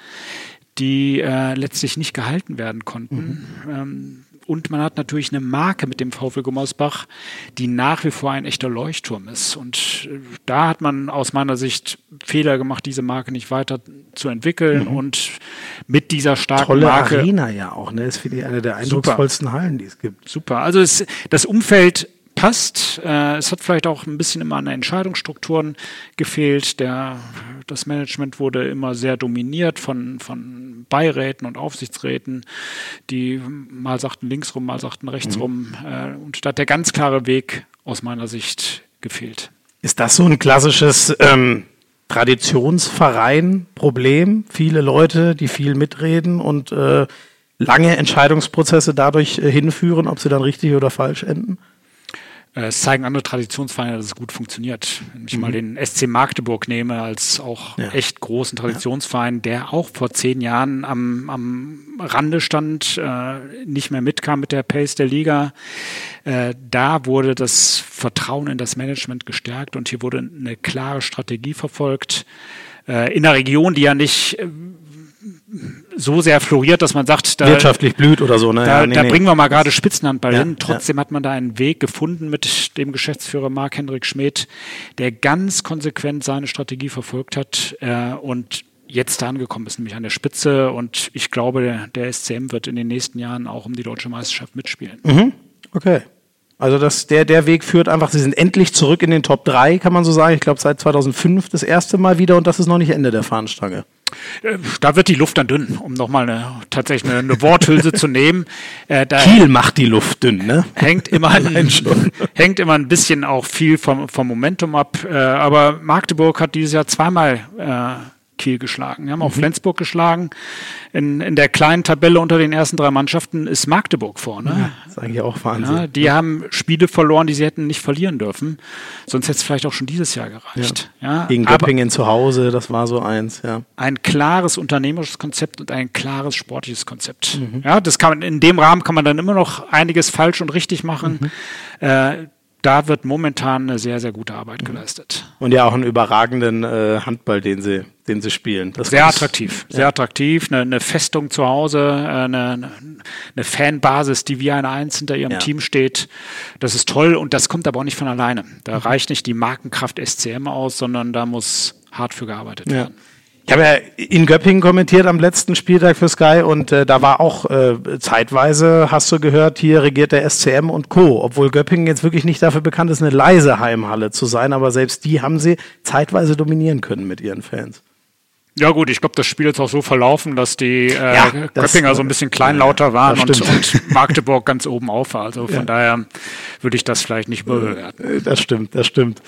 die äh, letztlich nicht gehalten werden konnten. Mhm. Ähm, und man hat natürlich eine Marke mit dem VfL Gummersbach, die nach wie vor ein echter Leuchtturm ist. Und äh, da hat man aus meiner Sicht Fehler gemacht, diese Marke nicht weiter zu entwickeln mhm. und mit dieser starken Tolle Marke. Arena ja auch, ne? Ist für die eine der eindrucksvollsten super. Hallen, die es gibt. Super. Also es, das Umfeld passt. Äh, es hat vielleicht auch ein bisschen immer an Entscheidungsstrukturen gefehlt. Der, das Management wurde immer sehr dominiert von, von Beiräten und Aufsichtsräten, die mal sagten links rum, mal sagten rechts mhm. rum. Äh, und da hat der ganz klare Weg aus meiner Sicht gefehlt. Ist das so ein klassisches ähm, Traditionsverein-Problem? Viele Leute, die viel mitreden und äh, lange Entscheidungsprozesse dadurch äh, hinführen, ob sie dann richtig oder falsch enden? Äh, es zeigen andere Traditionsvereine, dass es gut funktioniert. Wenn ich mhm. mal den SC Magdeburg nehme, als auch ja. echt großen Traditionsverein, der auch vor zehn Jahren am, am Rande stand, äh, nicht mehr mitkam mit der Pace der Liga. Äh, da wurde das Vertrauen in das Management gestärkt und hier wurde eine klare Strategie verfolgt. Äh, in einer Region, die ja nicht äh, so sehr floriert, dass man sagt, da, wirtschaftlich blüht oder so. Ne? Da, ja, nee, da nee. bringen wir mal gerade Spitzenhandball ja, hin. Trotzdem ja. hat man da einen Weg gefunden mit dem Geschäftsführer Marc-Hendrik Schmidt, der ganz konsequent seine Strategie verfolgt hat äh, und jetzt da angekommen ist, nämlich an der Spitze. Und ich glaube, der, der SCM wird in den nächsten Jahren auch um die deutsche Meisterschaft mitspielen. Mhm. Okay. Also das, der, der Weg führt einfach, sie sind endlich zurück in den Top 3, kann man so sagen. Ich glaube, seit 2005 das erste Mal wieder und das ist noch nicht Ende der Fahnenstange. Äh, da wird die Luft dann dünn, um nochmal eine, tatsächlich eine, eine Worthülse zu nehmen. Äh, Kiel macht die Luft dünn, ne? Hängt immer, *laughs* ein, hängt immer ein bisschen auch viel vom, vom Momentum ab. Äh, aber Magdeburg hat dieses Jahr zweimal äh, Kiel geschlagen. Wir haben auch mhm. Flensburg geschlagen. In, in der kleinen Tabelle unter den ersten drei Mannschaften ist Magdeburg vorne. Ja, das ist eigentlich auch Wahnsinn. Ja, die ja. haben Spiele verloren, die sie hätten nicht verlieren dürfen. Sonst hätte es vielleicht auch schon dieses Jahr gereicht. Ja. Gegen Göppingen zu Hause, das war so eins. Ja. Ein klares unternehmerisches Konzept und ein klares sportliches Konzept. Mhm. Ja, das kann man, in dem Rahmen kann man dann immer noch einiges falsch und richtig machen. Mhm. Äh, da wird momentan eine sehr, sehr gute Arbeit geleistet. Und ja auch einen überragenden äh, Handball, den sie, den sie spielen. Das sehr attraktiv, sehr attraktiv. Eine, eine, Festung zu Hause, äh, eine, eine, Fanbasis, die wie ein Eins hinter ihrem ja. Team steht. Das ist toll und das kommt aber auch nicht von alleine. Da mhm. reicht nicht die Markenkraft SCM aus, sondern da muss hart für gearbeitet ja. werden. Ich habe ja in Göppingen kommentiert am letzten Spieltag für Sky und äh, da war auch äh, zeitweise, hast du gehört, hier regiert der SCM und Co. Obwohl Göppingen jetzt wirklich nicht dafür bekannt ist, eine leise Heimhalle zu sein, aber selbst die haben sie zeitweise dominieren können mit ihren Fans. Ja gut, ich glaube, das Spiel ist auch so verlaufen, dass die äh, ja, Göppinger so ein bisschen kleinlauter waren und, und, Magdeburg ganz oben auf war. Also von ja. daher würde ich das vielleicht nicht bewerten. Das stimmt, das stimmt.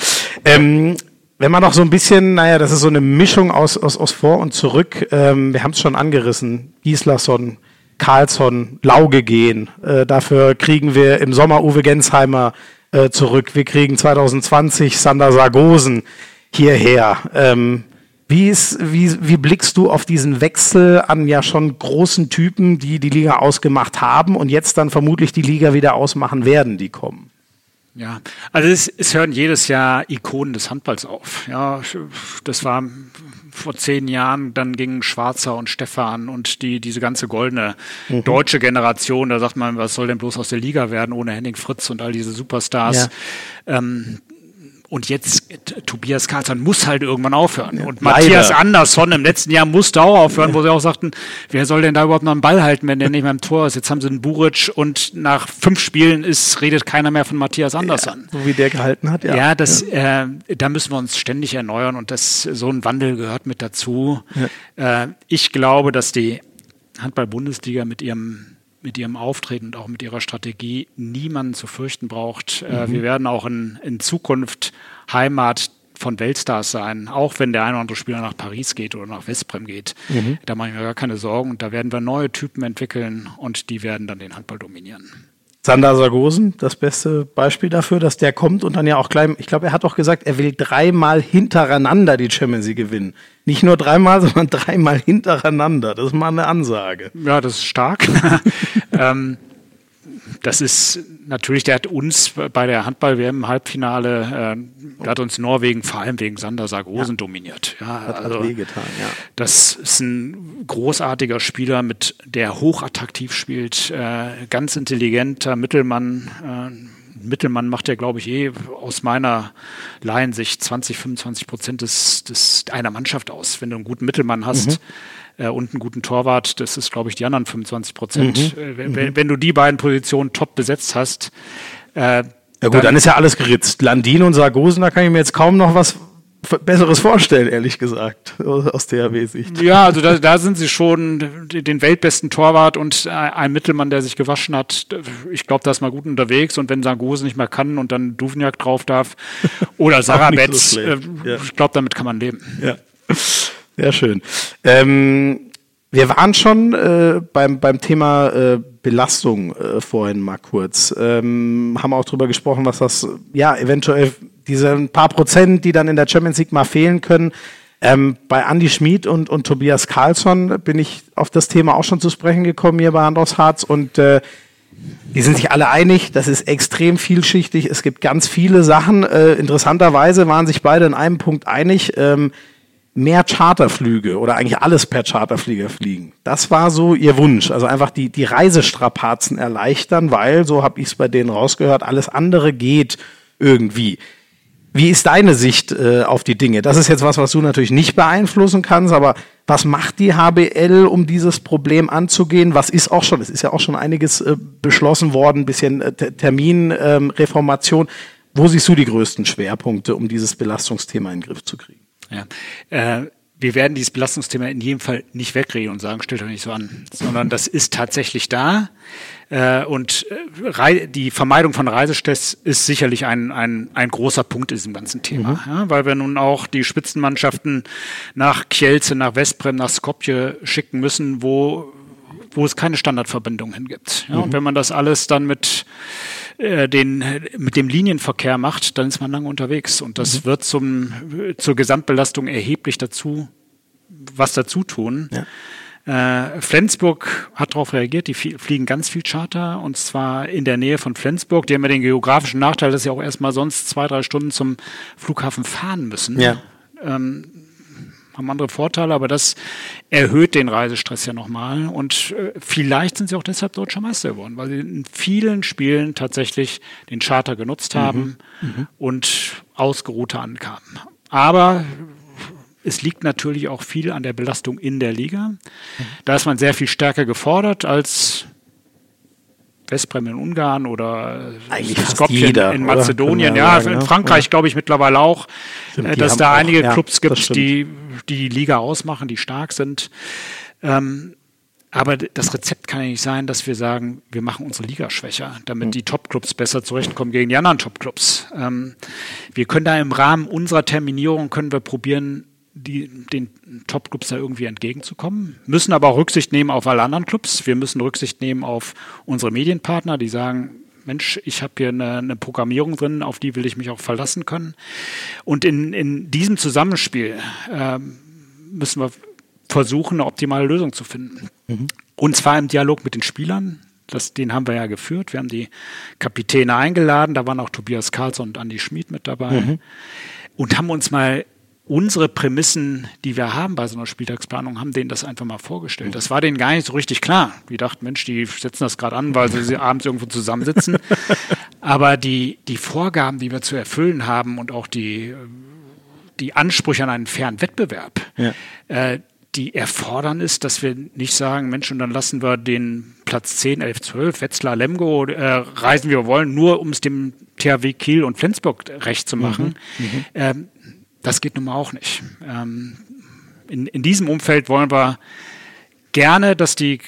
Ähm, wenn man noch so ein bisschen, naja, das ist so eine Mischung aus, aus, aus vor und zurück. Ähm, wir haben es schon angerissen. Gislason, Karlsson, Lauge gehen. Äh, dafür kriegen wir im Sommer Uwe Gensheimer äh, zurück. Wir kriegen 2020 Sander Sargosen hierher. Ähm, wie, ist, wie, wie blickst du auf diesen Wechsel an ja schon großen Typen, die die Liga ausgemacht haben und jetzt dann vermutlich die Liga wieder ausmachen werden, die kommen? Ja, also es, es hören jedes Jahr Ikonen des Handballs auf. Ja, das war vor zehn Jahren, dann gingen Schwarzer und Stefan und die, diese ganze goldene mhm. deutsche Generation, da sagt man, was soll denn bloß aus der Liga werden ohne Henning Fritz und all diese Superstars. Ja. Ähm, und jetzt Tobias Karlsson muss halt irgendwann aufhören. Ja, und Matthias leider. Andersson im letzten Jahr musste auch aufhören, ja. wo sie auch sagten, wer soll denn da überhaupt noch einen Ball halten, wenn der nicht mehr im Tor ist? Jetzt haben sie einen Buric und nach fünf Spielen ist, redet keiner mehr von Matthias Andersson. Ja, so wie der gehalten hat, ja. Ja, das, Äh, da müssen wir uns ständig erneuern und das, so ein Wandel gehört mit dazu. Äh, ich glaube, dass die Handball-Bundesliga mit ihrem mit ihrem Auftreten und auch mit ihrer Strategie niemanden zu fürchten braucht. Äh, mhm. wir werden auch in, in Zukunft Heimat von Weltstars sein, auch wenn der eine oder andere Spieler nach Paris geht oder nach Westbrem geht. Mhm. Da mache ich mir gar keine Sorgen und da werden wir neue Typen entwickeln und die werden dann den Handball dominieren. Sander Sargosen, das beste Beispiel dafür, dass der kommt und dann ja auch gleich, ich glaube, er hat auch gesagt, er will dreimal hintereinander die Champions League gewinnen. Nicht nur dreimal, *laughs* sondern dreimal hintereinander. Das ist mal eine Ansage. Ja, das ist stark. *laughs* ähm, das ist natürlich, der hat uns bei der Handball-WM im Halbfinale, äh, hat uns Norwegen vor allem wegen Sander Sargosen ja. dominiert. Ja, hat, also, wehgetan, ja. Das ist ein großartiger Spieler, mit der hochattraktiv spielt, äh, ganz intelligenter Mittelmann. Äh, Mittelmann macht ja, glaube ich, eh aus meiner Laiensicht 20, 25 Prozent des, des, einer Mannschaft aus. Wenn du einen guten Mittelmann hast, mhm äh, und einen guten Torwart, das ist, glaube ich, die anderen 25 Prozent. Mhm. Äh, wenn, mhm. wenn, du die beiden Positionen top besetzt hast, äh, ja gut, dann, dann, ist ja alles geritzt. Landin und Sargosen, da kann ich mir jetzt kaum noch was Besseres vorstellen, ehrlich gesagt, aus DHW-Sicht. Ja, also da, da sind sie schon den weltbesten Torwart und ein Mittelmann, der sich gewaschen hat. Ich glaube, da ist mal gut unterwegs und wenn Sargosen nicht mehr kann und dann Duvniak drauf darf *laughs* oder Sarah Betz, so äh, ja. ich glaube, damit kann man leben. Ja. Sehr schön. Ähm, wir waren schon äh, beim, beim Thema äh, Belastung äh, vorhin mal kurz. Ähm, haben auch drüber gesprochen, was das, ja, eventuell diese ein paar Prozent, die dann in der Champions League mal fehlen können. Ähm, bei Andy Schmid und, und Tobias Karlsson bin ich auf das Thema auch schon zu sprechen gekommen hier bei Hand aus Harz und äh, die sind sich alle einig, das ist extrem vielschichtig. Es gibt ganz viele Sachen. Äh, interessanterweise waren sich beide in einem Punkt einig. Ähm, mehr Charterflüge oder eigentlich alles per Charterflieger fliegen. Das war so ihr Wunsch. Also einfach die, die Reisestrapazen erleichtern, weil, so habe ich es bei denen rausgehört, alles andere geht irgendwie. Wie ist deine Sicht äh, auf die Dinge? Das ist jetzt was, was du natürlich nicht beeinflussen kannst, aber was macht die HBL, um dieses Problem anzugehen? Was ist auch schon, es ist ja auch schon einiges äh, beschlossen worden, bisschen äh, Terminreformation. Ähm, Wo siehst du die größten Schwerpunkte, um dieses Belastungsthema in den Griff zu kriegen? Ja. Äh, wir werden dieses Belastungsthema in jedem Fall nicht wegreden und sagen, stellt euch nicht so an, sondern das ist tatsächlich da. Äh, und äh, die Vermeidung von Reisestress ist sicherlich ein, ein, ein großer Punkt in diesem ganzen Thema, mhm. ja, weil wir nun auch die Spitzenmannschaften nach Kielce, nach Westbrem, nach Skopje schicken müssen, wo, wo es keine Standardverbindung hin gibt. Ja, mhm. Und wenn man das alles dann mit äh, den, mit dem Linienverkehr macht, dann ist man lange unterwegs. Und das mhm. wird zum, zur Gesamtbelastung erheblich dazu, was dazu tun. Ja. Äh, Flensburg hat darauf reagiert, die fliegen ganz viel Charter und zwar in der Nähe von Flensburg. Die haben ja den geografischen Nachteil, dass sie auch erstmal sonst zwei, drei Stunden zum Flughafen fahren müssen. Ja. Ähm, haben andere Vorteile, aber das erhöht den Reisestress ja nochmal. Und äh, vielleicht sind sie auch deshalb deutscher Meister geworden, weil sie in vielen Spielen tatsächlich den Charter genutzt haben mhm. Mhm. und ausgeruhter ankamen. Aber es liegt natürlich auch viel an der Belastung in der Liga. Mhm. Da ist man sehr viel stärker gefordert als Westbrem in Ungarn oder Eigentlich Skopje jeder, in Mazedonien. Ja, sagen, in ne? Frankreich ja. glaube ich mittlerweile auch, Stimmt, äh, dass da einige auch, Clubs gibt, die, die die Liga ausmachen, die stark sind. Ähm, aber das Rezept kann ja nicht sein, dass wir sagen, wir machen unsere Liga schwächer, damit mhm. die Top-Clubs besser zurechtkommen gegen die anderen Top-Clubs. Ähm, wir können da im Rahmen unserer Terminierung können wir probieren, die, den Top-Clubs da irgendwie entgegenzukommen, müssen aber auch Rücksicht nehmen auf alle anderen Clubs. Wir müssen Rücksicht nehmen auf unsere Medienpartner, die sagen, Mensch, ich habe hier eine, eine, Programmierung drin, auf die will ich mich auch verlassen können. Und in, in diesem Zusammenspiel äh, müssen wir versuchen, eine optimale Lösung zu finden. Mhm. Und zwar im Dialog mit den Spielern. Das, den haben wir ja geführt. Wir haben die Kapitäne eingeladen. Da waren auch Tobias Karlsson und Andi Schmid mit dabei. Mhm. Und haben uns mal unsere Prämissen, die wir haben bei so einer Spieltagsplanung, haben denen das einfach mal vorgestellt. Das war denen gar nicht so richtig klar. Die dachten, Mensch, die setzen das gerade an, weil sie abends irgendwo zusammensitzen. *laughs* Aber die, die Vorgaben, die wir zu erfüllen haben und auch die, die Ansprüche an einen fairen Wettbewerb, Ja. äh, die erfordern ist, dass wir nicht sagen, Mensch, und dann lassen wir den Platz 10, 11, 12, Wetzlar, Lemgo, äh, reisen wie wir wollen, nur um es dem THW Kiel und Flensburg recht zu machen. Ähm, das geht nun mal auch nicht. Ähm, in, in diesem Umfeld wollen wir gerne, dass die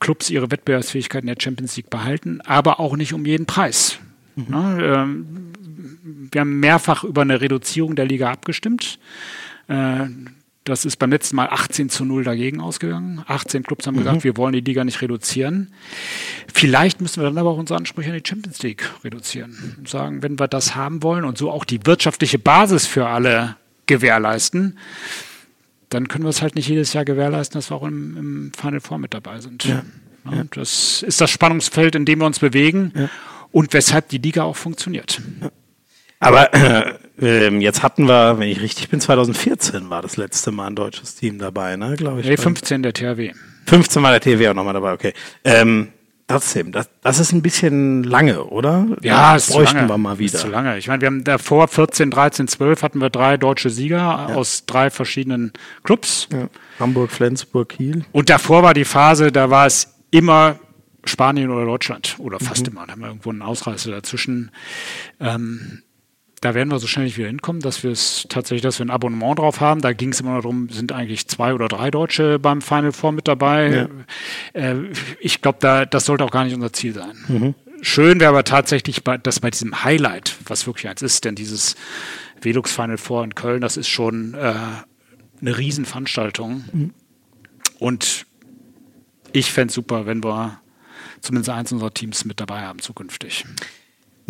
Clubs ihre Wettbewerbsfähigkeit in der Champions League behalten, aber auch nicht um jeden Preis. Ne, ähm, wir haben mehrfach über eine Reduzierung der Liga abgestimmt. Äh, das ist beim letzten Mal 18 zu 0 dagegen ausgegangen. 18 Clubs haben gesagt, wir wollen die Liga nicht reduzieren. Vielleicht müssen wir dann aber auch unsere Ansprüche an die Champions League reduzieren. Und sagen, wenn wir das haben wollen und so auch die wirtschaftliche Basis für alle gewährleisten, dann können wir es halt nicht jedes Jahr gewährleisten, dass wir auch im, im Final Four mit dabei sind. Ja. Das ist das Spannungsfeld, in dem wir uns bewegen und weshalb die Liga auch funktioniert. Aber äh, ähm, jetzt hatten wir, wenn ich richtig bin, 2014 war das letzte Mal ein deutsches Team dabei, ne, glaube ich. Nee, 15 der THW. 15 war der TW auch nochmal dabei, okay. Ähm, trotzdem, das, das ist ein bisschen lange, oder? Ja, das ist bräuchten lange. wir mal Ist wieder. zu lange. Ich meine, wir haben davor 14, 13, 12 hatten wir drei deutsche Sieger aus drei verschiedenen Clubs. Ja. Hamburg, Flensburg, Kiel. Und davor war die Phase, da war es immer Spanien oder Deutschland oder fast immer. Da haben wir irgendwo einen Ausreißer dazwischen. Ähm, da werden wir so schnell nicht wieder hinkommen, dass wir es tatsächlich, dass wir ein Abonnement drauf haben. Da ging es immer darum, sind eigentlich zwei oder drei Deutsche beim Final Four mit dabei. Äh, ich glaube, da, das sollte auch gar nicht unser Ziel sein. Schön wäre aber tatsächlich, bei, dass bei diesem Highlight, was wirklich eins ist, denn dieses Velux Final Four in Köln, das ist schon äh, eine Riesenveranstaltung. Und ich fände es super, wenn wir zumindest eins unserer Teams mit dabei haben zukünftig.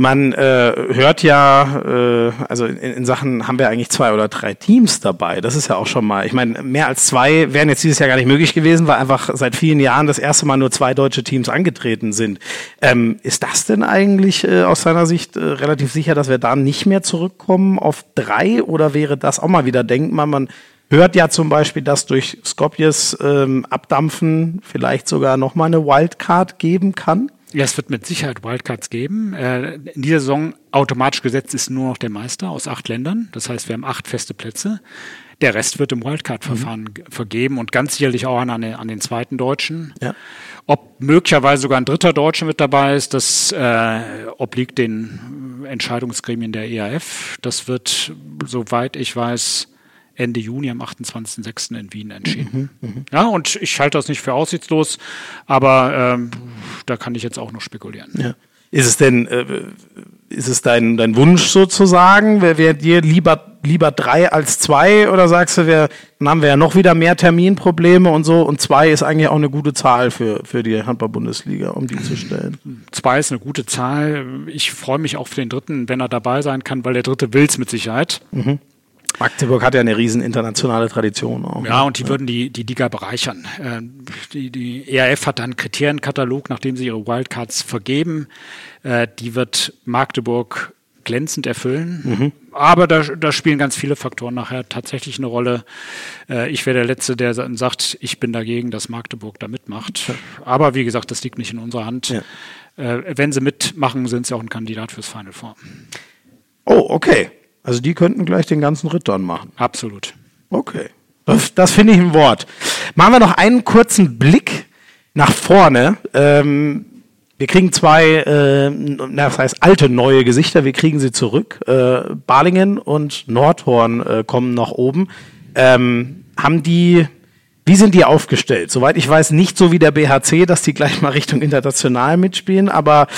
Man äh, hört ja, äh, also in, in Sachen haben wir eigentlich zwei oder drei Teams dabei. Das ist ja auch schon mal, ich meine, mehr als zwei wären jetzt dieses Jahr gar nicht möglich gewesen, weil einfach seit vielen Jahren das erste Mal nur zwei deutsche Teams angetreten sind. Ähm, ist das denn eigentlich äh, aus seiner Sicht äh, relativ sicher, dass wir da nicht mehr zurückkommen auf drei oder wäre das auch mal wieder denkbar? Man hört ja zum Beispiel, dass durch Skopjes ähm, Abdampfen vielleicht sogar nochmal eine Wildcard geben kann. Ja, es wird mit Sicherheit Wildcards geben. Äh, in dieser Saison automatisch gesetzt ist nur noch der Meister aus acht Ländern. Das heißt, wir haben acht feste Plätze. Der Rest wird im Wildcard-Verfahren ge- vergeben und ganz sicherlich auch an, eine, an den zweiten Deutschen. Ja. Ob möglicherweise sogar ein dritter Deutscher mit dabei ist, das äh, obliegt den Entscheidungsgremien der EAF. Das wird, soweit ich weiß, Ende Juni am 28.06. in Wien entschieden. Ja, und ich halte das nicht für aussichtslos, aber ähm, da kann ich jetzt auch noch spekulieren. Ja. Ist es denn, äh, ist es dein, dein Wunsch sozusagen? Wäre wär dir lieber, lieber drei als zwei oder sagst du, wir, dann haben wir ja noch wieder mehr Terminprobleme und so und zwei ist eigentlich auch eine gute Zahl für, für die Handball-Bundesliga, um die zu stellen? Zwei ist eine gute Zahl. Ich freue mich auch für den dritten, wenn er dabei sein kann, weil der dritte will es mit Sicherheit. Magdeburg hat ja eine riesen internationale Tradition auch. Ja, und die würden die, die Liga bereichern. Äh, Die, die ERF hat einen Kriterienkatalog, nachdem sie ihre Wildcards vergeben. Äh, Die wird Magdeburg glänzend erfüllen. Aber da, da spielen ganz viele Faktoren nachher tatsächlich eine Rolle. Äh, Ich wäre der Letzte, der sa- sagt, ich bin dagegen, dass Magdeburg da mitmacht. Aber wie gesagt, das liegt nicht in unserer Hand. Ja. Äh, Wenn sie mitmachen, sind sie auch ein Kandidat fürs Final Four. Oh, okay. Also die könnten gleich den ganzen Ritt dann machen. Absolut. Okay. Das, das finde ich ein Wort. Machen wir noch einen kurzen Blick nach vorne. Ähm, wir kriegen zwei, äh, na, das heißt alte neue Gesichter, wir kriegen sie zurück. Äh, Balingen und Nordhorn äh, kommen nach oben. Ähm, haben die, wie sind die aufgestellt? Soweit ich weiß, nicht so wie der BHC, dass die gleich mal Richtung international mitspielen, aber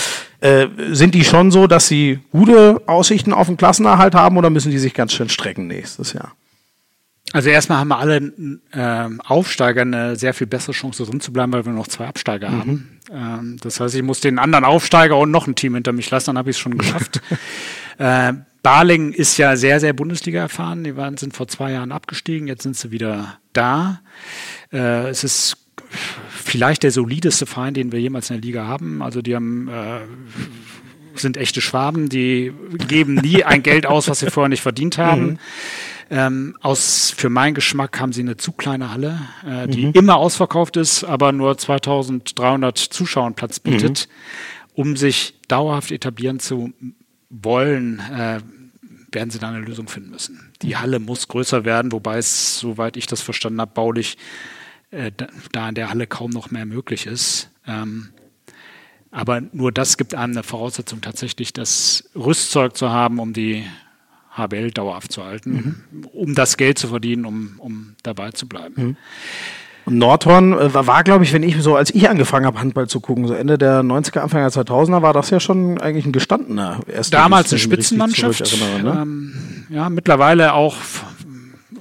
äh, sind die schon so, dass sie gute Aussichten auf den Klassenerhalt haben oder müssen die sich ganz schön strecken nächstes Jahr? Also erstmal haben wir alle ähm, Aufsteiger eine sehr viel bessere Chance drin zu bleiben, weil wir noch zwei Absteiger haben. Ähm, das heißt, ich muss den anderen Aufsteiger und noch ein Team hinter mich lassen, dann habe ich es schon geschafft. *laughs* äh, Barling ist ja sehr, sehr Bundesliga erfahren. Die waren, sind vor zwei Jahren abgestiegen, jetzt sind sie wieder da. Äh, es ist vielleicht der solideste Verein, den wir jemals in der Liga haben. Also die haben äh, sind echte Schwaben, die geben nie ein Geld aus, was sie vorher nicht verdient haben. Ähm, aus, für meinen Geschmack haben sie eine zu kleine Halle, äh, die immer ausverkauft ist, aber nur 2300 Zuschauern Platz bietet. um sich dauerhaft etablieren zu wollen, äh, werden sie da eine Lösung finden müssen. Die Halle muss größer werden, wobei es, soweit ich das verstanden habe, baulich äh, da in der Halle kaum noch mehr möglich ist. Ähm, aber nur das gibt einem eine Voraussetzung, tatsächlich das Rüstzeug zu haben, um die HBL dauerhaft zu halten, mhm. um das Geld zu verdienen, um, um dabei zu bleiben. Mhm. Und Nordhorn äh, war, war glaube ich, wenn ich so, als ich angefangen habe, Handball zu gucken, so Ende der 90er, Anfang der 2000er, war das ja schon eigentlich ein gestandener erster. Damals eine Spitzenmannschaft. Ne? Ähm, ja, mittlerweile auch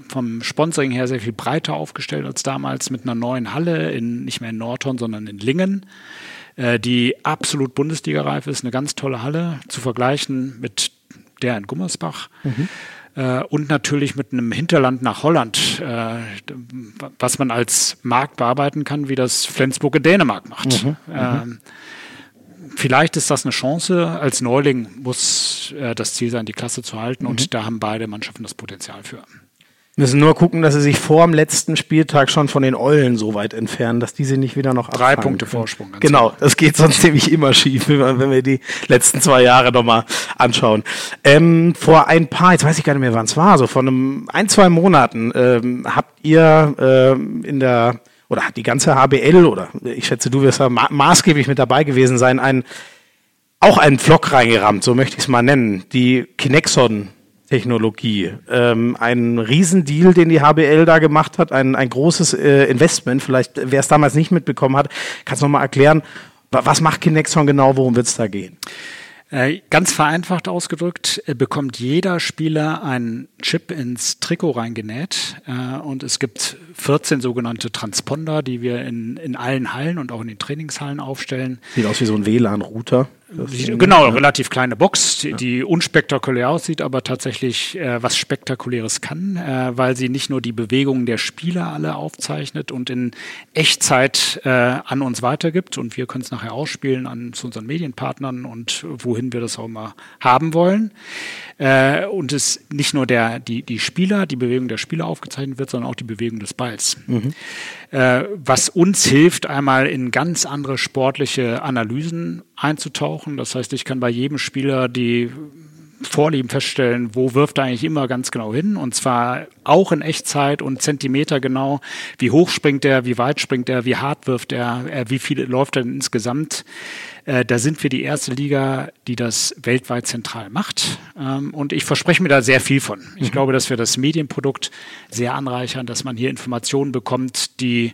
vom Sponsoring her sehr viel breiter aufgestellt als damals mit einer neuen Halle in nicht mehr in Nordhorn, sondern in Lingen, äh, die absolut Bundesliga-reif ist, eine ganz tolle Halle zu vergleichen mit der in Gummersbach. Mhm. Äh, und natürlich mit einem Hinterland nach Holland, äh, was man als Markt bearbeiten kann, wie das Flensburg in Dänemark macht. Mhm. Ähm, vielleicht ist das eine Chance. Als Neuling muss äh, das Ziel sein, die Klasse zu halten. Mhm. Und da haben beide Mannschaften das Potenzial für. Müssen nur gucken, dass sie sich vor dem letzten Spieltag schon von den Eulen so weit entfernen, dass diese nicht wieder noch Drei Punkte können. Vorsprung. Genau, das geht sonst *laughs* nämlich immer schief, wenn wir die letzten zwei Jahre nochmal anschauen. Ähm, vor ein paar, jetzt weiß ich gar nicht mehr, wann es war, so vor einem ein, zwei Monaten ähm, habt ihr ähm, in der, oder hat die ganze HBL, oder ich schätze, du wirst da ma maßgeblich mit dabei gewesen sein, ein, auch einen Vlog reingerammt, so möchte ich es mal nennen, die Kinexon Technologie. Ähm, ein Riesendeal, den die HBL da gemacht hat, ein, ein großes äh, Investment. Vielleicht, wer es damals nicht mitbekommen hat, kannst du noch mal erklären, was macht Kinexon genau, worum wird es da gehen? Äh, ganz vereinfacht ausgedrückt äh, bekommt jeder Spieler einen Chip ins Trikot reingenäht äh, und es gibt 14 sogenannte Transponder, die wir in, in allen Hallen und auch in den Trainingshallen aufstellen. Sieht aus wie so ein WLAN-Router. Genau, ja. relativ kleine Box, die, die, unspektakulär aussieht, aber tatsächlich äh, was Spektakuläres kann, äh, weil sie nicht nur die Bewegungen der Spieler alle aufzeichnet und in Echtzeit äh, an uns weitergibt und wir können es nachher ausspielen an zu unseren Medienpartnern und wohin wir das auch immer haben wollen. Äh, und es nicht nur der, die, die Spieler, die Bewegung der Spieler aufgezeichnet wird, sondern auch die Bewegung des Balls. Mhm. Äh, was uns hilft, einmal in ganz andere sportliche Analysen einzutauchen. Das heißt, ich kann bei jedem Spieler die Vorlieben feststellen, wo wirft er eigentlich immer ganz genau hin. Und zwar auch in Echtzeit und Zentimeter genau, wie hoch springt er, wie weit springt er, wie hart wirft er, äh, wie viel läuft er insgesamt. Äh, da sind wir die erste Liga, die das weltweit zentral macht. Ähm, und ich verspreche mir da sehr viel von. Ich mhm. glaube, dass wir das Medienprodukt sehr anreichern, dass man hier Informationen bekommt, die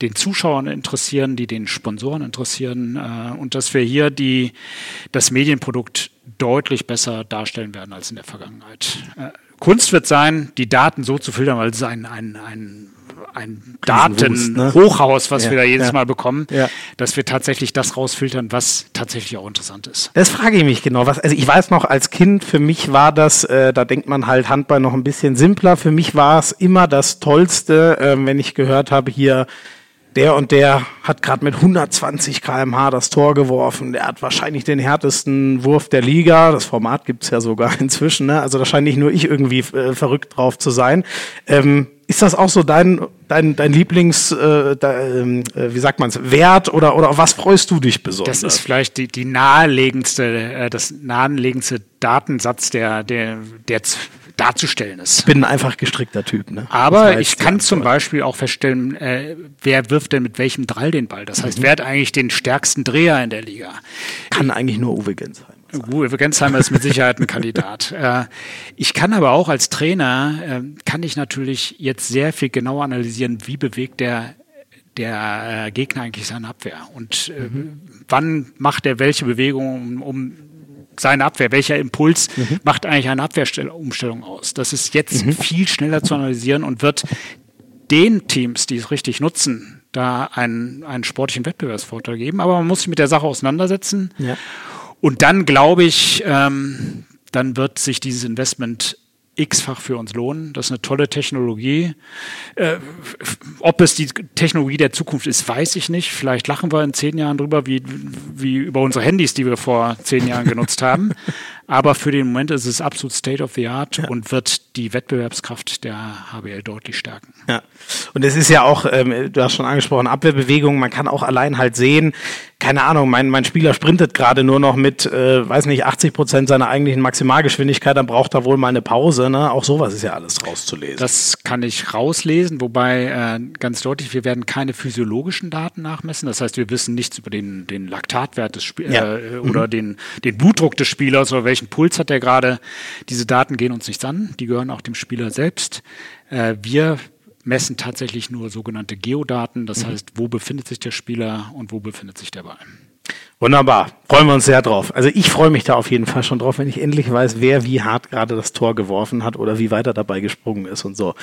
den Zuschauern interessieren, die den Sponsoren interessieren äh, und dass wir hier die, das Medienprodukt deutlich besser darstellen werden als in der Vergangenheit. Äh, Kunst wird sein, die Daten so zu filtern, weil es ein, ein, ein ein Datenhochhaus, ne? was ja, wir da jedes ja, Mal bekommen, ja. dass wir tatsächlich das rausfiltern, was tatsächlich auch interessant ist. Das frage ich mich genau. Was, also ich weiß noch, als Kind, für mich war das, äh, da denkt man halt Handball noch ein bisschen simpler. Für mich war es immer das Tollste, äh, wenn ich gehört habe, hier der und der hat gerade mit 120 km/h das Tor geworfen. Der hat wahrscheinlich den härtesten Wurf der Liga. Das Format gibt's ja sogar *laughs* inzwischen. Ne? Also da scheint nicht nur ich irgendwie äh, verrückt drauf zu sein. Ähm, ist das auch so dein, dein, dein Lieblings, äh, da, äh, wie sagt man's, Wert oder, oder auf was freust du dich besonders? Das ist vielleicht die, die naheliegendste, äh, das naheliegendste Datensatz, der, der, der darzustellen ist. Ich bin ein einfach gestrickter Typ. Ne? Aber ich kann zum Beispiel auch feststellen, äh, wer wirft denn mit welchem Drall den Ball. Das heißt, mhm. wer hat eigentlich den stärksten Dreher in der Liga? Kann eigentlich nur Uwe Gensheim. Uwe Gensheimer ist mit Sicherheit ein Kandidat. *laughs* Äh, ich kann aber auch als Trainer, äh, kann ich natürlich jetzt sehr viel genauer analysieren, wie bewegt der der äh, Gegner eigentlich seine Abwehr und mhm. wann macht er welche Bewegung, um, um seine Abwehr, welcher Impuls mhm. macht eigentlich eine Abwehrumstellung aus. Das ist jetzt mhm. viel schneller zu analysieren und wird den Teams, die es richtig nutzen, da einen, einen sportlichen Wettbewerbsvorteil geben. Aber man muss sich mit der Sache auseinandersetzen. Ja. Und dann glaube ich, ähm, dann wird sich dieses Investment x-fach für uns lohnen. Das ist eine tolle Technologie. Äh, ob es die Technologie der Zukunft ist, weiß ich nicht. Vielleicht lachen wir in zehn Jahren drüber, wie, wie über unsere Handys, die wir vor zehn Jahren genutzt haben. *laughs* aber für den Moment ist es absolut State of the Art ja. und wird die Wettbewerbskraft der HBL deutlich stärken. Ja. Und es ist ja auch, ähm, du hast schon angesprochen, Abwehrbewegungen. Man kann auch allein halt sehen, keine Ahnung, mein, mein Spieler sprintet gerade nur noch mit, äh, weiß nicht, 80 Prozent seiner eigentlichen Maximalgeschwindigkeit, dann braucht er wohl mal eine Pause. Ne? Auch sowas ist ja alles rauszulesen. Das kann ich rauslesen, wobei äh, ganz deutlich, wir werden keine physiologischen Daten nachmessen. Das heißt, wir wissen nichts über den, den Laktatwert des Spielers ja. äh, oder mhm. den, den Blutdruck des Spielers oder welchen Puls hat er gerade. Diese Daten gehen uns nichts an, die gehören auch dem Spieler selbst. Äh, wir messen tatsächlich nur sogenannte Geodaten, das mhm. heißt, wo befindet sich der Spieler und wo befindet sich der Ball. Wunderbar, freuen wir uns sehr drauf. Also ich freue mich da auf jeden Fall schon drauf, wenn ich endlich weiß, wer wie hart gerade das Tor geworfen hat oder wie weit er dabei gesprungen ist und so.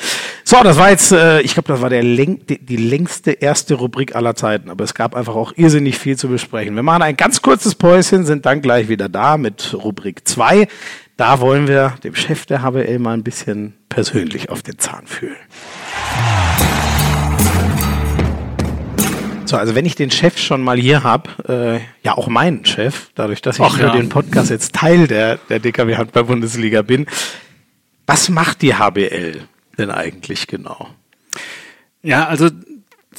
So, das war jetzt, äh, ich glaube, das war der läng die, die längste erste Rubrik aller Zeiten, aber es gab einfach auch irrsinnig viel zu besprechen. Wir machen ein ganz kurzes Päuschen, sind dann gleich wieder da mit Rubrik 2. Da wollen wir dem Chef der HBL mal ein bisschen persönlich auf den Zahn fühlen. So, also wenn ich den Chef schon mal hier habe, äh, ja auch meinen Chef, dadurch, dass ich Ach, für ja. den Podcast jetzt Teil der, der DKW Handball-Bundesliga bin, was macht die HBL denn eigentlich genau? Ja, also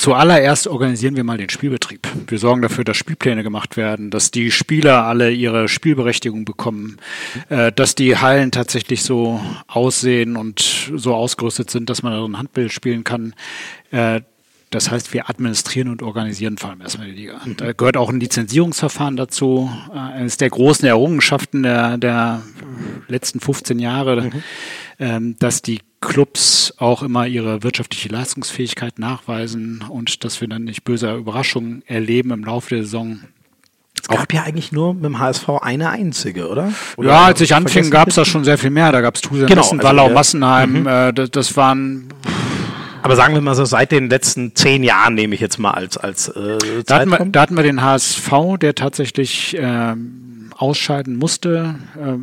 Zuallererst organisieren wir mal den Spielbetrieb. Wir sorgen dafür, dass Spielpläne gemacht werden, dass die Spieler alle ihre Spielberechtigung bekommen, äh, dass die Hallen tatsächlich so aussehen und so ausgerüstet sind, dass man da ein Handbild spielen kann. Äh, das heißt, wir administrieren und organisieren vor allem erstmal die Liga. Da gehört auch ein Lizenzierungsverfahren dazu. Äh, eines der großen Errungenschaften der, der letzten 15 Jahre, mhm. Ähm, dass die Clubs auch immer ihre wirtschaftliche Leistungsfähigkeit nachweisen und dass wir dann nicht böse Überraschungen erleben im Laufe der Saison. Es gab ja eigentlich nur mit dem HSV eine einzige, oder? oder ja, als ich anfing, gab es da schon sehr viel mehr. Da gab es Tusen, genau, also Wallau, Massenheim. Mhm. Äh, das, das waren aber sagen wir mal so, seit den letzten zehn Jahren nehme ich jetzt mal als, als äh, da, hatten wir, da hatten wir den HSV, der tatsächlich äh, ausscheiden musste, äh,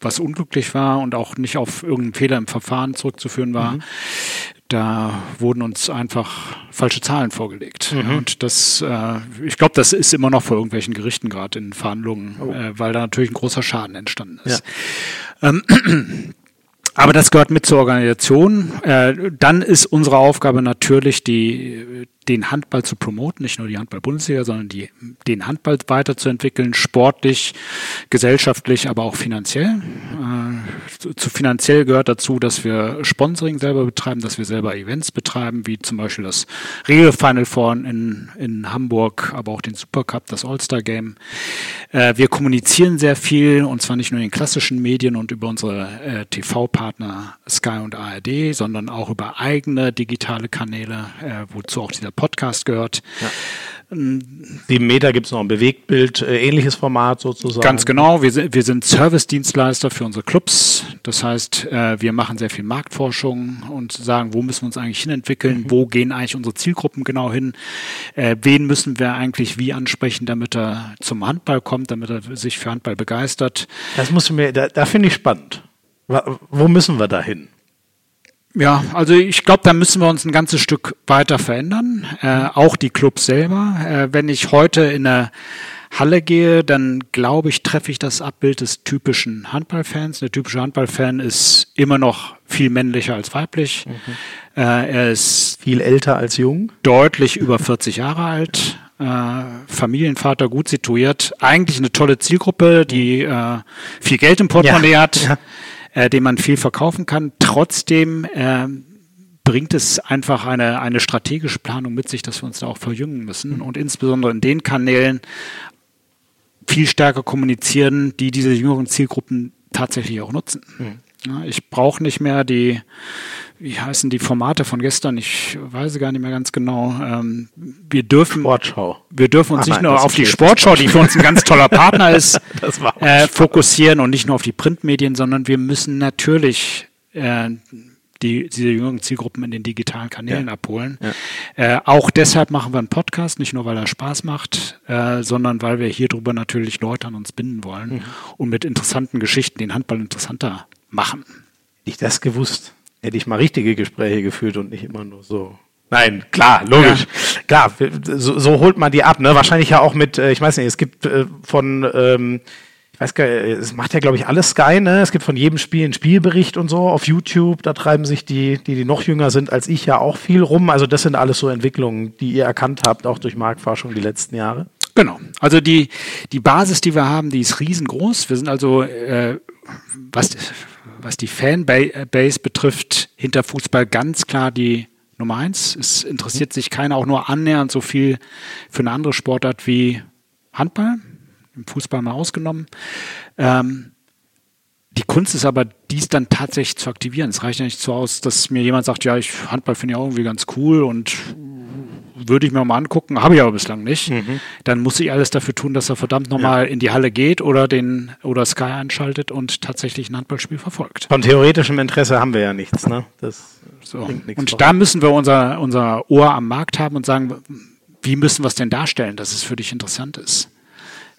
was unglücklich war und auch nicht auf irgendeinen Fehler im Verfahren zurückzuführen war. Mhm. Da wurden uns einfach falsche Zahlen vorgelegt. Mhm. Und das, äh, ich glaube, das ist immer noch vor irgendwelchen Gerichten gerade in Verhandlungen, oh. äh, weil da natürlich ein großer Schaden entstanden ist. Ja. Ähm, *clears throat* aber das gehört mit zur Organisation. Äh, dann ist unsere Aufgabe natürlich, die, den Handball zu promoten, nicht nur die Handball-Bundesliga, sondern die, den Handball weiterzuentwickeln, sportlich, gesellschaftlich, aber auch finanziell. Äh, zu, zu finanziell gehört dazu, dass wir Sponsoring selber betreiben, dass wir selber Events betreiben, wie zum Beispiel das Regel Final Four in, in Hamburg, aber auch den Supercup, das All-Star Game. Äh, wir kommunizieren sehr viel und zwar nicht nur in den klassischen Medien und über unsere äh, TV-Partner Sky und ARD, sondern auch über eigene digitale Kanäle, äh, wozu auch dieser Podcast gehört. Ja. Sieben Meter gibt es noch ein Bewegtbild, äh, ähnliches Format sozusagen. Ganz genau. Wir sind, wir sind Service-Dienstleister für unsere Clubs. Das heißt, äh, wir machen sehr viel Marktforschung und sagen, wo müssen wir uns eigentlich hinentwickeln? Mhm. Wo gehen eigentlich unsere Zielgruppen genau hin? Äh, wen müssen wir eigentlich wie ansprechen, damit er zum Handball kommt, damit er sich für Handball begeistert? Das muss mir, da, da finde ich spannend. Wo müssen wir da hin? Ja, also ich glaube, da müssen wir uns ein ganzes Stück weiter verändern. Äh, auch die Clubs selber. Äh, wenn ich heute in eine Halle gehe, dann glaube ich, treffe ich das Abbild des typischen Handballfans. Der typische Handballfan ist immer noch viel männlicher als weiblich. Mhm. Äh, er ist viel älter als jung. Deutlich über 40 Jahre alt. Äh, Familienvater gut situiert. Eigentlich eine tolle Zielgruppe, die äh, viel Geld im Portemonnaie ja. hat. Ja äh, dem man viel verkaufen kann. Trotzdem äh, bringt es einfach eine, eine strategische Planung mit sich, dass wir uns da auch verjüngen müssen mhm. und insbesondere in den Kanälen viel stärker kommunizieren, die diese jüngeren Zielgruppen tatsächlich auch nutzen. Mhm. Ja, ich brauche nicht mehr die, wie heißen die Formate von gestern? Ich weiß gar nicht mehr ganz genau. Ähm, wir dürfen, Sportschau. wir dürfen uns Ach nicht nein, nur auf die Sportschau, die für uns ein ganz toller Partner *laughs* ist, äh, fokussieren und nicht nur auf die Printmedien, sondern wir müssen natürlich äh, die, diese jüngeren Zielgruppen in den digitalen Kanälen ja. abholen. Ja. Äh, auch deshalb machen wir einen Podcast, nicht nur weil er Spaß macht, äh, sondern weil wir hier drüber natürlich Leute an uns binden wollen mhm. und mit interessanten Geschichten den Handball interessanter machen. Ich das gewusst, hätte ich mal richtige Gespräche geführt und nicht immer nur so. Nein, klar, logisch. Ja. Klar, so, so, holt man die ab. Ne? Wahrscheinlich ja auch mit, äh, ich weiß nicht, es gibt äh, von, ähm, weiß gar nicht, es macht ja, glaube ich, alles Sky, ne? Es gibt von jedem Spiel einen Spielbericht und so auf YouTube. Da treiben sich die, die, die noch jünger sind als ich, ja auch viel rum. Also das sind alles so Entwicklungen, die ihr erkannt habt, auch durch Marktforschung die letzten Jahre. Genau. Also die, die Basis, die wir haben, die ist riesengroß. Wir sind also, äh, was, was die Fanbase betrifft, hinter Fußball ganz klar die Nummer eins. Es interessiert sich keiner auch nur annähernd so viel für eine andere Sportart wie Handball, im Fußball mal ausgenommen. Ähm, die Kunst ist aber, dies dann tatsächlich zu aktivieren. Es reicht ja nicht so aus, dass mir jemand sagt, ja, ich Handball finde ich auch irgendwie ganz cool und würde ich mir mal angucken, habe ich aber bislang nicht. Mhm. Dann muss ich alles dafür tun, dass er verdammt nochmal ja. in die Halle geht oder den oder Sky einschaltet und tatsächlich ein Handballspiel verfolgt. Von theoretischem Interesse haben wir ja nichts, ne? Das so. Und da müssen wir unser, unser Ohr am Markt haben und sagen, wie müssen wir es denn darstellen, dass es für dich interessant ist?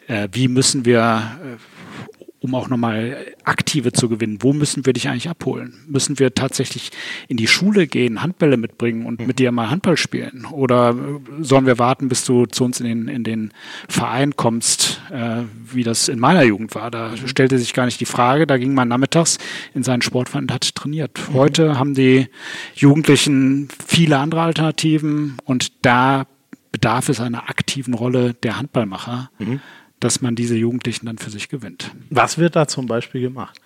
Äh, wie müssen wir äh, um auch nochmal Aktive zu gewinnen. Wo müssen wir dich eigentlich abholen? Müssen wir tatsächlich in die Schule gehen, Handbälle mitbringen und mit dir mal Handball spielen? Oder sollen wir warten, bis du zu uns in den, in den Verein kommst, äh, wie das in meiner Jugend war? Da mhm. stellte sich gar nicht die Frage, da ging man nachmittags in seinen Sportverein und hat trainiert. Mhm. Heute haben die Jugendlichen viele andere Alternativen und da bedarf es einer aktiven Rolle der Handballmacher. Dass man diese Jugendlichen dann für sich gewinnt. Was wird da zum Beispiel gemacht?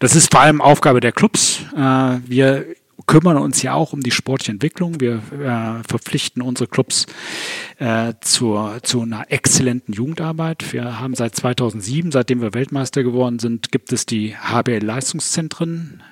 Das ist vor allem Aufgabe der Clubs. Äh, wir kümmern uns ja auch um die sportliche Entwicklung. Wir äh, verpflichten unsere Clubs äh, zur, zu einer exzellenten Jugendarbeit. Wir haben seit 2007, seitdem wir Weltmeister geworden sind, gibt es die HBL-Leistungszentren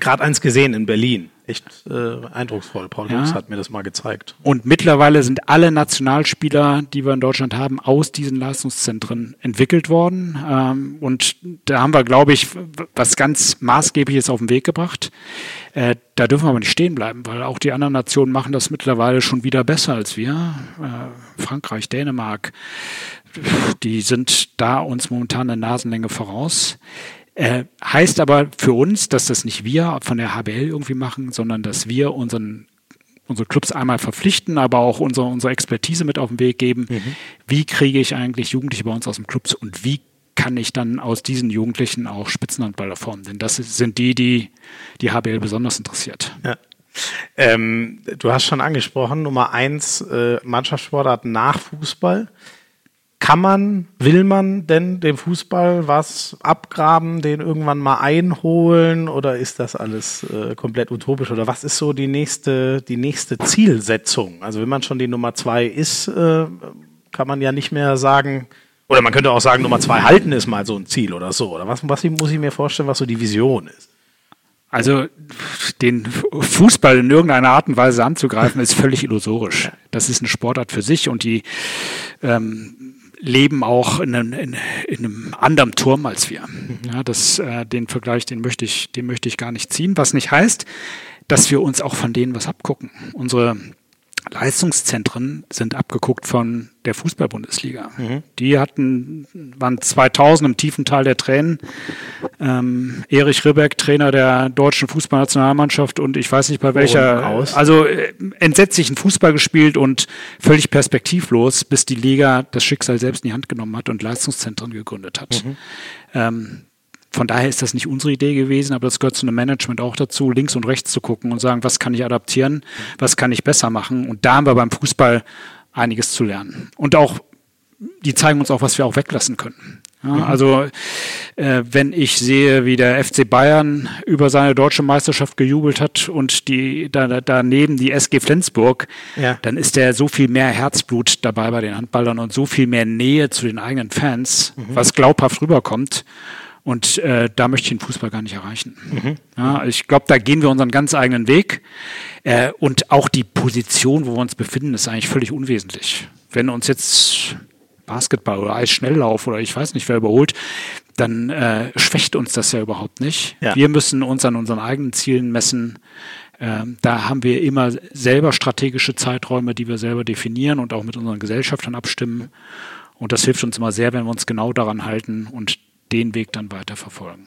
gerade eins gesehen in Berlin. Echt äh, eindrucksvoll. Paul ja. Lux hat mir das mal gezeigt. Und mittlerweile sind alle Nationalspieler, die wir in Deutschland haben, aus diesen Leistungszentren entwickelt worden. Ähm, und da haben wir, glaube ich, was ganz Maßgebliches auf den Weg gebracht. Äh, da dürfen wir aber nicht stehen bleiben, weil auch die anderen Nationen machen das mittlerweile schon wieder besser als wir. Äh, Frankreich, Dänemark, die sind da uns momentan eine Nasenlänge voraus. Äh, heißt aber für uns, dass das nicht wir von der HBL irgendwie machen, sondern dass wir unseren unsere Clubs einmal verpflichten, aber auch unsere, unsere Expertise mit auf den Weg geben. Mhm. Wie kriege ich eigentlich Jugendliche bei uns aus dem Clubs und wie kann ich dann aus diesen Jugendlichen auch Spitzenhandballer formen? Denn das sind die, die die HBL besonders interessiert. Ja. Ähm, du hast schon angesprochen, Nummer eins, äh, Mannschaftssportart nach Fußball. Kann man, will man denn dem Fußball was abgraben, den irgendwann mal einholen oder ist das alles äh, komplett utopisch oder was ist so die nächste, die nächste Zielsetzung? Also wenn man schon die Nummer zwei ist, äh, kann man ja nicht mehr sagen, oder man könnte auch sagen, Nummer zwei halten ist mal so ein Ziel oder so. Oder was, was muss ich mir vorstellen, was so die Vision ist? Also den Fußball in irgendeiner Art und Weise anzugreifen, ist völlig *laughs* illusorisch. Das ist eine Sportart für sich und die ähm, leben auch in einem, in, in einem anderen Turm als wir. Ja, das, äh, den Vergleich, den möchte ich, den möchte ich gar nicht ziehen. Was nicht heißt, dass wir uns auch von denen was abgucken. Unsere Leistungszentren sind abgeguckt von der Fußball-Bundesliga. Mhm. Die hatten, waren 2000 im tiefen Tal der Tränen. Ähm, Erich Ribbeck, Trainer der deutschen Fußballnationalmannschaft und ich weiß nicht bei welcher, also äh, entsetzlichen Fußball gespielt und völlig perspektivlos, bis die Liga das Schicksal selbst in die Hand genommen hat und Leistungszentren gegründet hat. Mhm. Ähm, von daher ist das nicht unsere Idee gewesen, aber das gehört zu einem Management auch dazu, links und rechts zu gucken und sagen, was kann ich adaptieren, was kann ich besser machen. Und da haben wir beim Fußball einiges zu lernen. Und auch, die zeigen uns auch, was wir auch weglassen können. Ja, mhm. Also äh, wenn ich sehe, wie der FC Bayern über seine deutsche Meisterschaft gejubelt hat und die da, daneben die SG Flensburg, ja. dann ist der so viel mehr Herzblut dabei bei den Handballern und so viel mehr Nähe zu den eigenen Fans, mhm. was glaubhaft rüberkommt. Und äh, da möchte ich den Fußball gar nicht erreichen. Mhm. Ja, ich glaube, da gehen wir unseren ganz eigenen Weg. Äh, und auch die Position, wo wir uns befinden, ist eigentlich völlig unwesentlich. Wenn uns jetzt Basketball oder Eisschnelllauf oder ich weiß nicht, wer überholt, dann äh, schwächt uns das ja überhaupt nicht. Ja. Wir müssen uns an unseren eigenen Zielen messen. Ähm, da haben wir immer selber strategische Zeiträume, die wir selber definieren und auch mit unseren Gesellschaftern abstimmen. Und das hilft uns immer sehr, wenn wir uns genau daran halten und den Weg dann weiter verfolgen.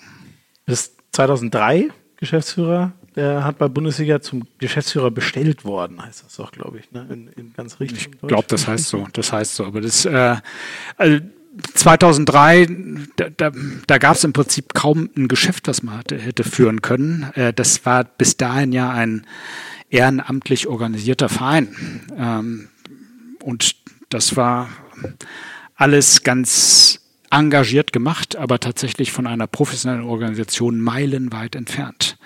Bis 2003 Geschäftsführer der Handball-Bundesliga zum Geschäftsführer bestellt worden, heißt das doch, glaube ich, ne? in, in ganz richtig. Ich glaube, das heißt so. Das heißt so. Aber das, äh, also 2003, da, da, da gab es im Prinzip kaum ein Geschäft, das man hatte, hätte führen können. Äh, das war bis dahin ja ein ehrenamtlich organisierter Verein. Ähm, und das war alles ganz engagiert gemacht, aber tatsächlich von einer professionellen Organisation meilenweit entfernt.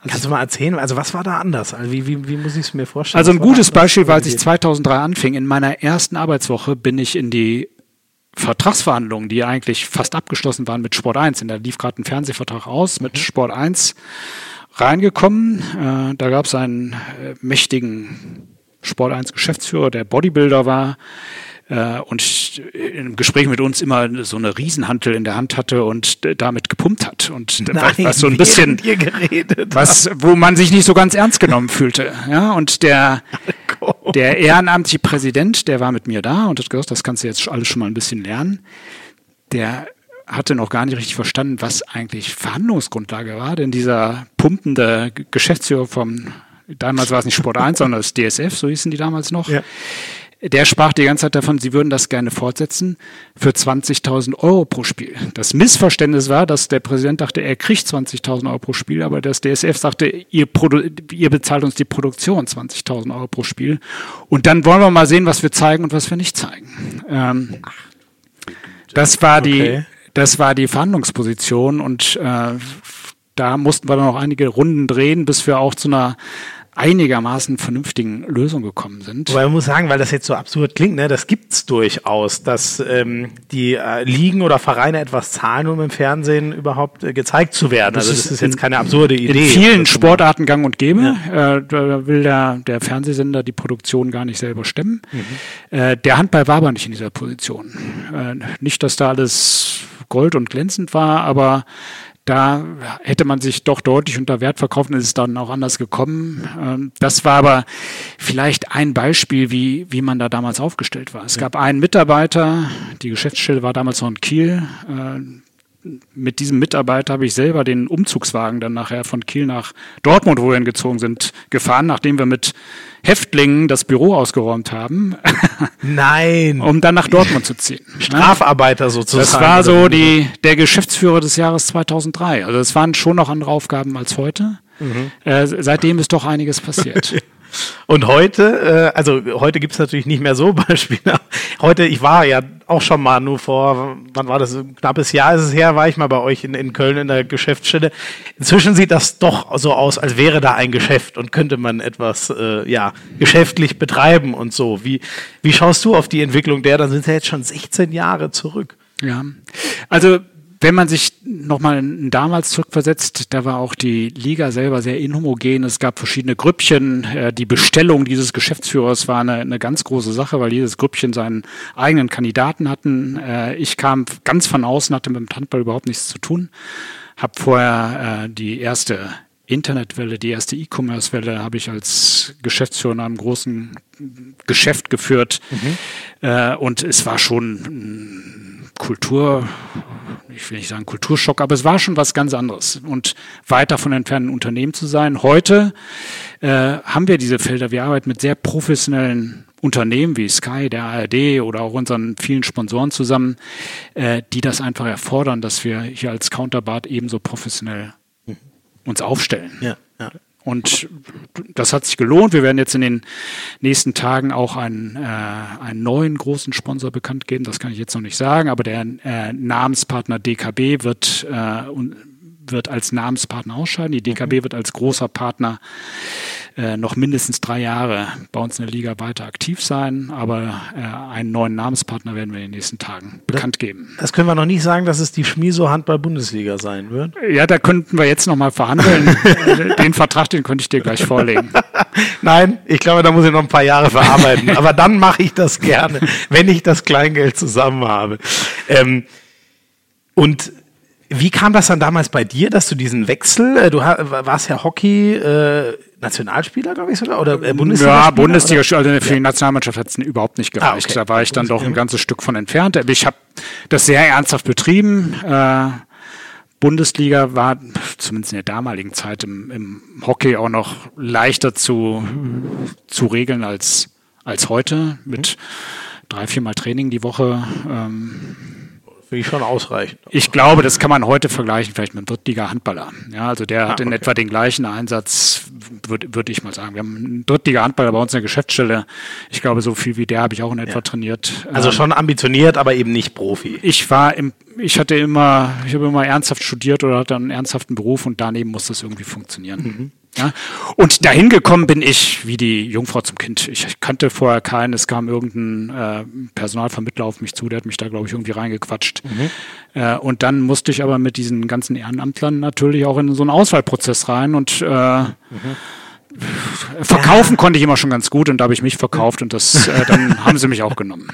Also Kannst du mal erzählen, also was war da anders? Also wie, wie, wie muss ich es mir vorstellen? Also ein gutes Beispiel war, als ich 2003 anfing, in meiner ersten Arbeitswoche bin ich in die Vertragsverhandlungen, die eigentlich fast abgeschlossen waren mit Sport 1, in der lief gerade ein Fernsehvertrag aus mit mhm. Sport 1 reingekommen. Äh, da gab es einen äh, mächtigen Sport 1 Geschäftsführer, der Bodybuilder war, äh, und im Gespräch mit uns immer so eine Riesenhantel in der Hand hatte und damit gepumpt hat. Und Nein, was so ein bisschen was wo man sich nicht so ganz ernst genommen fühlte ja. Und der der ehrenamtliche Präsident der war mit mir da und hat gesagt das kannst du jetzt alles schon mal ein bisschen lernen. Der hatte noch gar nicht richtig verstanden, was eigentlich Verhandlungsgrundlage war, denn dieser pumpende Geschäftsführer vom, damals war es nicht Sport 1, sondern das DSF, so hießen die damals noch, ja der sprach die ganze Zeit davon, sie würden das gerne fortsetzen für 20.000 Euro pro Spiel. Das Missverständnis war, dass der Präsident dachte, er kriegt 20.000 Euro pro Spiel, aber das DSF sagte, ihr, ihr bezahlt uns die Produktion 20.000 Euro pro Spiel. Und dann wollen wir mal sehen, was wir zeigen und was wir nicht zeigen. Ähm, das war die, okay. das war die Verhandlungsposition und äh, da mussten wir dann noch einige Runden drehen, bis wir auch zu einer einigermaßen vernünftigen Lösung gekommen sind. Aber man muss sagen, weil das jetzt so absurd klingt, ne, das gibt's durchaus, dass ähm, die äh, Ligen oder Vereine etwas zahlen, um im Fernsehen überhaupt äh, gezeigt zu werden. Das also das ist, ist jetzt keine absurde Idee. In vielen Sportarten gang und gäbe. Ja. Äh, da will der, der Fernsehsender die Produktion gar nicht selber stemmen. Mhm. Äh, der Handball war aber nicht in dieser Position. Äh, nicht, dass da alles Gold und glänzend war, aber da hätte man sich doch deutlich unter Wert verkauft und ist es dann auch anders gekommen. Ähm, das war aber vielleicht ein Beispiel, wie, wie man da damals aufgestellt war. Es ja. gab einen Mitarbeiter, die Geschäftsstelle war damals noch in Kiel. Mit diesem Mitarbeiter habe ich selber den Umzugswagen dann nachher von Kiel nach Dortmund, wo wir hingezogen sind, gefahren, nachdem wir mit Häftlingen das Büro ausgeräumt haben. *laughs* Nein. um dann nach Dortmund zu ziehen. Strafarbeiter sozusagen. Das war so die, der Geschäftsführer des Jahres 2003. Also es waren schon noch andere Aufgaben als heute. Mhm. Äh, seitdem ist doch einiges passiert. *laughs* Und heute, äh, also heute gibt's natürlich nicht mehr so *laughs* Beispiele. Heute, ich war ja auch schon mal nur vor, wann war das, ein knappes Jahr ist es her, war ich mal bei euch in, in Köln in der Geschäftsstelle. Inzwischen sieht das doch so aus, als wäre da ein Geschäft und könnte man etwas äh, ja, geschäftlich betreiben und so. Wie, wie schaust du auf die Entwicklung der? Dann sind ja jetzt schon 16 Jahre zurück. Ja, also wenn man sich nochmal damals zurückversetzt, da war auch die Liga selber sehr inhomogen. Es gab verschiedene Grüppchen. Äh, die Bestellung dieses Geschäftsführers war eine, eine ganz große Sache, weil jedes Grüppchen seinen eigenen Kandidaten hatten. Äh, ich kam ganz von außen, hatte mit dem Handball überhaupt nichts zu tun. Hab vorher äh, die erste Internetwelle, die erste E-Commerce-Welle habe ich als Geschäftsführer in einem großen Geschäft geführt. Mhm. und es war schon Kultur, ich will nicht sagen Kulturschock, aber es war schon was ganz anderes. Und weit davon entfernt, ein Unternehmen zu sein. Heute äh, haben wir diese Felder. Wir arbeiten mit sehr professionellen Unternehmen wie Sky, der ARD oder auch unseren vielen Sponsoren zusammen, äh, die das einfach erfordern, dass wir hier als Counterpart ebenso professionell uns aufstellen. Ja, ja. Und das hat sich gelohnt. Wir werden jetzt in den nächsten Tagen auch einen, äh, einen neuen großen Sponsor bekannt geben. Das kann ich jetzt noch nicht sagen, aber der äh, Namenspartner DKB wird, äh, wird als Namenspartner ausscheiden. Die DKB mhm. wird als großer Partner äh, noch mindestens drei Jahre bei uns in der Liga weiter aktiv sein, aber äh, einen neuen Namenspartner werden wir in den nächsten Tagen bekannt geben. Das können wir noch nicht sagen, dass es die Schmiso Handball Bundesliga sein wird. Ja, da könnten wir jetzt noch mal verhandeln. *laughs* den Vertrag, den könnte ich dir gleich vorlegen. *laughs* Nein, ich glaube, da muss ich noch ein paar Jahre verarbeiten. aber dann mache ich das gerne, wenn ich das Kleingeld zusammen habe. Ähm, und wie kam das dann damals bei dir, dass du diesen Wechsel, äh, du warst ja Hockey äh, Nationalspieler, glaube ich sogar, oder äh, Bundesliga? Ja, Bundesliga, also für die Nationalmannschaft hat es überhaupt nicht gereicht. Ah, okay. Da war ich dann doch ein ganzes Stück von entfernt. Ich habe das sehr ernsthaft betrieben. Äh, Bundesliga war zumindest in der damaligen Zeit im, im Hockey auch noch leichter zu, zu regeln als, als heute mit drei, viermal Training die Woche. Ähm, Finde ich schon ausreichend. Ich glaube, das kann man heute vergleichen, vielleicht mit einem Drittliga-Handballer. Ja, also der ah, hat in okay. etwa den gleichen Einsatz, würde würd ich mal sagen. Wir haben einen Drittliga-Handballer bei uns in der Geschäftsstelle. Ich glaube, so viel wie der habe ich auch in etwa ja. trainiert. Also ähm, schon ambitioniert, aber eben nicht Profi. Ich war im, ich hatte immer, ich habe immer ernsthaft studiert oder hatte einen ernsthaften Beruf und daneben muss das irgendwie funktionieren. Mhm. Ja? Und dahin gekommen bin ich wie die Jungfrau zum Kind. Ich kannte vorher keinen, es kam irgendein äh, Personalvermittler auf mich zu, der hat mich da, glaube ich, irgendwie reingequatscht. Mhm. Äh, und dann musste ich aber mit diesen ganzen Ehrenamtlern natürlich auch in so einen Auswahlprozess rein und äh, mhm. Verkaufen konnte ich immer schon ganz gut und da habe ich mich verkauft und das äh, dann *laughs* haben sie mich auch genommen.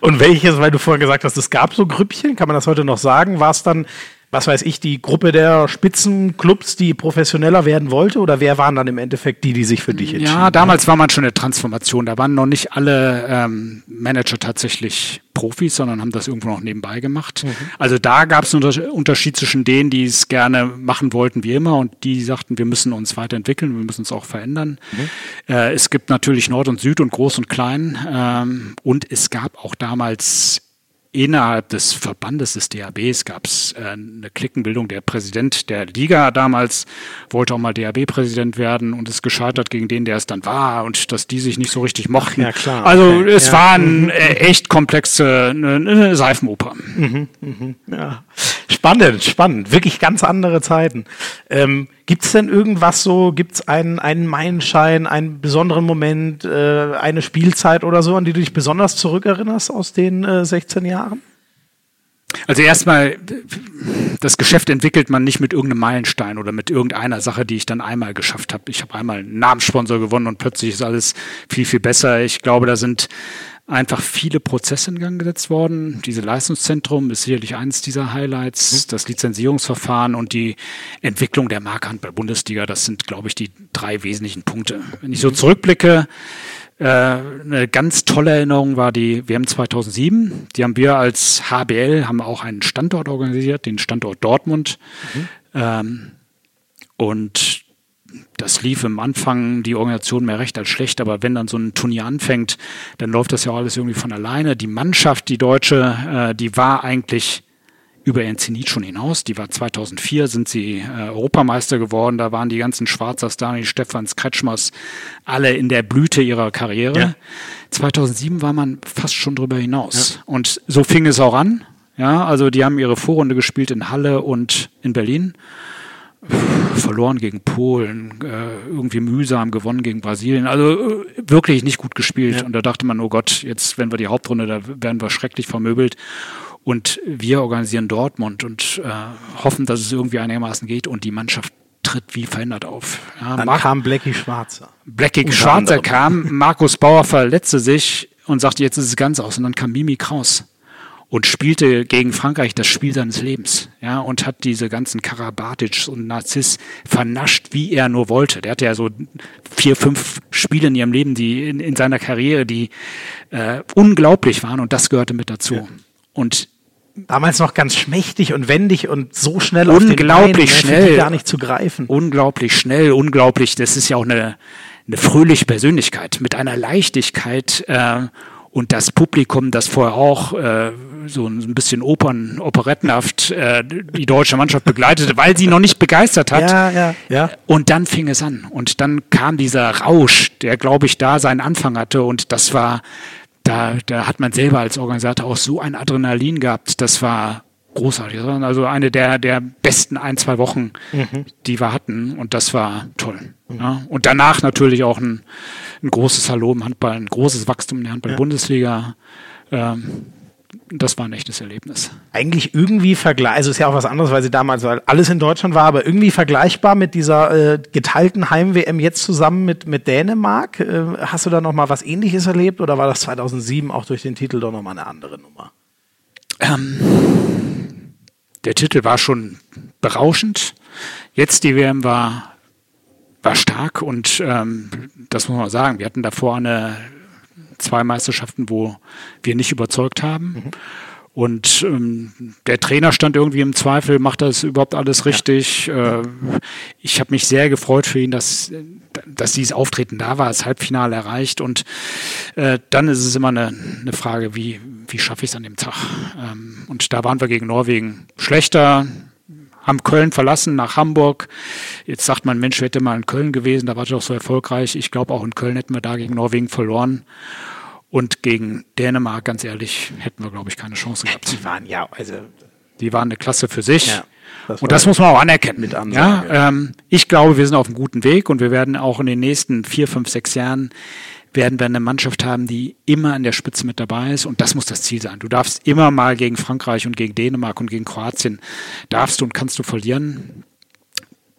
Und welches, weil du vorhin gesagt hast, es gab so Grüppchen, kann man das heute noch sagen? War es dann was weiß ich, die Gruppe der Spitzenclubs, die professioneller werden wollte? Oder wer waren dann im Endeffekt die, die sich für dich entschieden Ja, damals war man schon eine Transformation. Da waren noch nicht alle ähm, Manager tatsächlich Profis, sondern haben das irgendwo noch nebenbei gemacht. Mhm. Also da gab es einen Unterschied zwischen denen, die es gerne machen wollten wie immer und die sagten, wir müssen uns weiterentwickeln, wir müssen uns auch verändern. Mhm. Äh, es gibt natürlich Nord und Süd und Groß und Klein. Ähm, und es gab auch damals innerhalb des Verbandes des DHBs gab es äh, eine Klickenbildung. Der Präsident der Liga damals wollte auch mal DHB-Präsident werden und ist gescheitert gegen den, der es dann war und dass die sich nicht so richtig mochten. Ja, klar. Also okay. es ja. war ein mhm. äh, echt komplexe eine, eine Seifenoper. Mhm, mhm. Ja. Spannend, spannend. Wirklich ganz andere Zeiten. Ähm, Gibt es denn irgendwas so, gibt es einen, einen Meilenschein, einen besonderen Moment, äh, eine Spielzeit oder so, an die du dich besonders zurückerinnerst aus den äh, 16 Jahren? Also erstmal, das Geschäft entwickelt man nicht mit irgendeinem Meilenstein oder mit irgendeiner Sache, die ich dann einmal geschafft habe. Ich habe einmal einen Namenssponsor gewonnen und plötzlich ist alles viel, viel besser. Ich glaube, da sind einfach viele Prozesse in Gang gesetzt worden. Diese Leistungszentrum ist sicherlich eines dieser Highlights. Mhm. Das Lizenzierungsverfahren und die Entwicklung der Markhandball-Bundesliga, das sind, glaube ich, die drei wesentlichen Punkte. Wenn ich so mhm. zurückblicke, äh, eine ganz tolle Erinnerung war die WM 2007. Die haben wir als HBL, haben auch einen Standort organisiert, den Standort Dortmund. Mhm. Ähm, und das lief im Anfang die Organisation mehr recht als schlecht, aber wenn dann so ein Turnier anfängt, dann läuft das ja alles irgendwie von alleine. Die Mannschaft, die deutsche, äh, die war eigentlich über ihren Zenit schon hinaus. Die war 2004, sind sie äh, Europameister geworden. Da waren die ganzen Schwarzer Stani, Stefans, Kretschmers, alle in der Blüte ihrer Karriere. Ja. 2007 war man fast schon drüber hinaus. Ja. Und so fing es auch an. Ja, also die haben ihre Vorrunde gespielt in Halle und in Berlin verloren gegen Polen, äh, irgendwie mühsam gewonnen gegen Brasilien. Also äh, wirklich nicht gut gespielt. Ja. Und da dachte man, oh Gott, jetzt, wenn wir die Hauptrunde, da werden wir schrecklich vermöbelt. Und wir organisieren Dortmund und äh, hoffen, dass es irgendwie einigermaßen geht. Und die Mannschaft tritt wie verändert auf. Ja, Dann Mar kam Blackie Schwarzer. Blackie Schwarzer kam, Markus Bauer verletzte sich und sagte, jetzt ist es ganz aus. Und dann kam Mimi Kraus und spielte gegen Frankreich das Spiel seines Lebens, ja, und hat diese ganzen Karabatic und Narziss vernascht, wie er nur wollte. Der hatte ja so vier, fünf Spiele in ihrem Leben, die in, in seiner Karriere, die äh, unglaublich waren und das gehörte mit dazu. Ja. Und damals noch ganz schmächtig und wendig und so schnell unglaublich auf den Beinen, schnell gar nicht zu greifen. Unglaublich schnell, unglaublich. Das ist ja auch eine eine fröhliche Persönlichkeit mit einer Leichtigkeit äh, und das Publikum, das vorher auch äh, so ein bisschen Opern, operettenhaft äh, die deutsche Mannschaft begleitete, weil sie noch nicht begeistert hat. Ja, ja, ja. Und dann fing es an. Und dann kam dieser Rausch, der, glaube ich, da seinen Anfang hatte. Und das war, da, da hat man selber als Organisator auch so ein Adrenalin gehabt. Das war großartig. Also eine der, der besten ein, zwei Wochen, mhm. die wir hatten. Und das war toll. Mhm. Ja. Und danach natürlich auch ein, ein großes Hallo im Handball, ein großes Wachstum in der Handball-Bundesliga. Ähm, das war ein echtes Erlebnis. Eigentlich irgendwie vergleichbar, also ist ja auch was anderes, weil sie damals weil alles in Deutschland war, aber irgendwie vergleichbar mit dieser äh, geteilten Heim-WM jetzt zusammen mit, mit Dänemark. Äh, hast du da noch mal was ähnliches erlebt oder war das 2007 auch durch den Titel doch noch mal eine andere Nummer? Ähm, der Titel war schon berauschend. Jetzt die WM war, war stark und ähm, das muss man sagen. Wir hatten davor eine zwei Meisterschaften, wo wir nicht überzeugt haben. Mhm. Und ähm, der Trainer stand irgendwie im Zweifel, macht das überhaupt alles richtig? Ja. Äh, ich habe mich sehr gefreut für ihn, dass, dass dieses Auftreten da war, das Halbfinale erreicht. Und äh, dann ist es immer eine, eine Frage, wie, wie schaffe ich es an dem Tag? Ähm, und da waren wir gegen Norwegen schlechter, haben Köln verlassen nach Hamburg. Jetzt sagt man, Mensch, hätte mal in Köln gewesen, da war es doch so erfolgreich. Ich glaube, auch in Köln hätten wir da gegen Norwegen verloren. Und gegen Dänemark, ganz ehrlich, hätten wir, glaube ich, keine Chance gehabt. Die waren ja, also. Die waren eine Klasse für sich. Ja, das und das muss man auch anerkennen. Mit Ja, ähm, ich glaube, wir sind auf einem guten Weg und wir werden auch in den nächsten vier, fünf, sechs Jahren werden wir eine Mannschaft haben, die immer an der Spitze mit dabei ist. Und das muss das Ziel sein. Du darfst immer mal gegen Frankreich und gegen Dänemark und gegen Kroatien, darfst du und kannst du verlieren.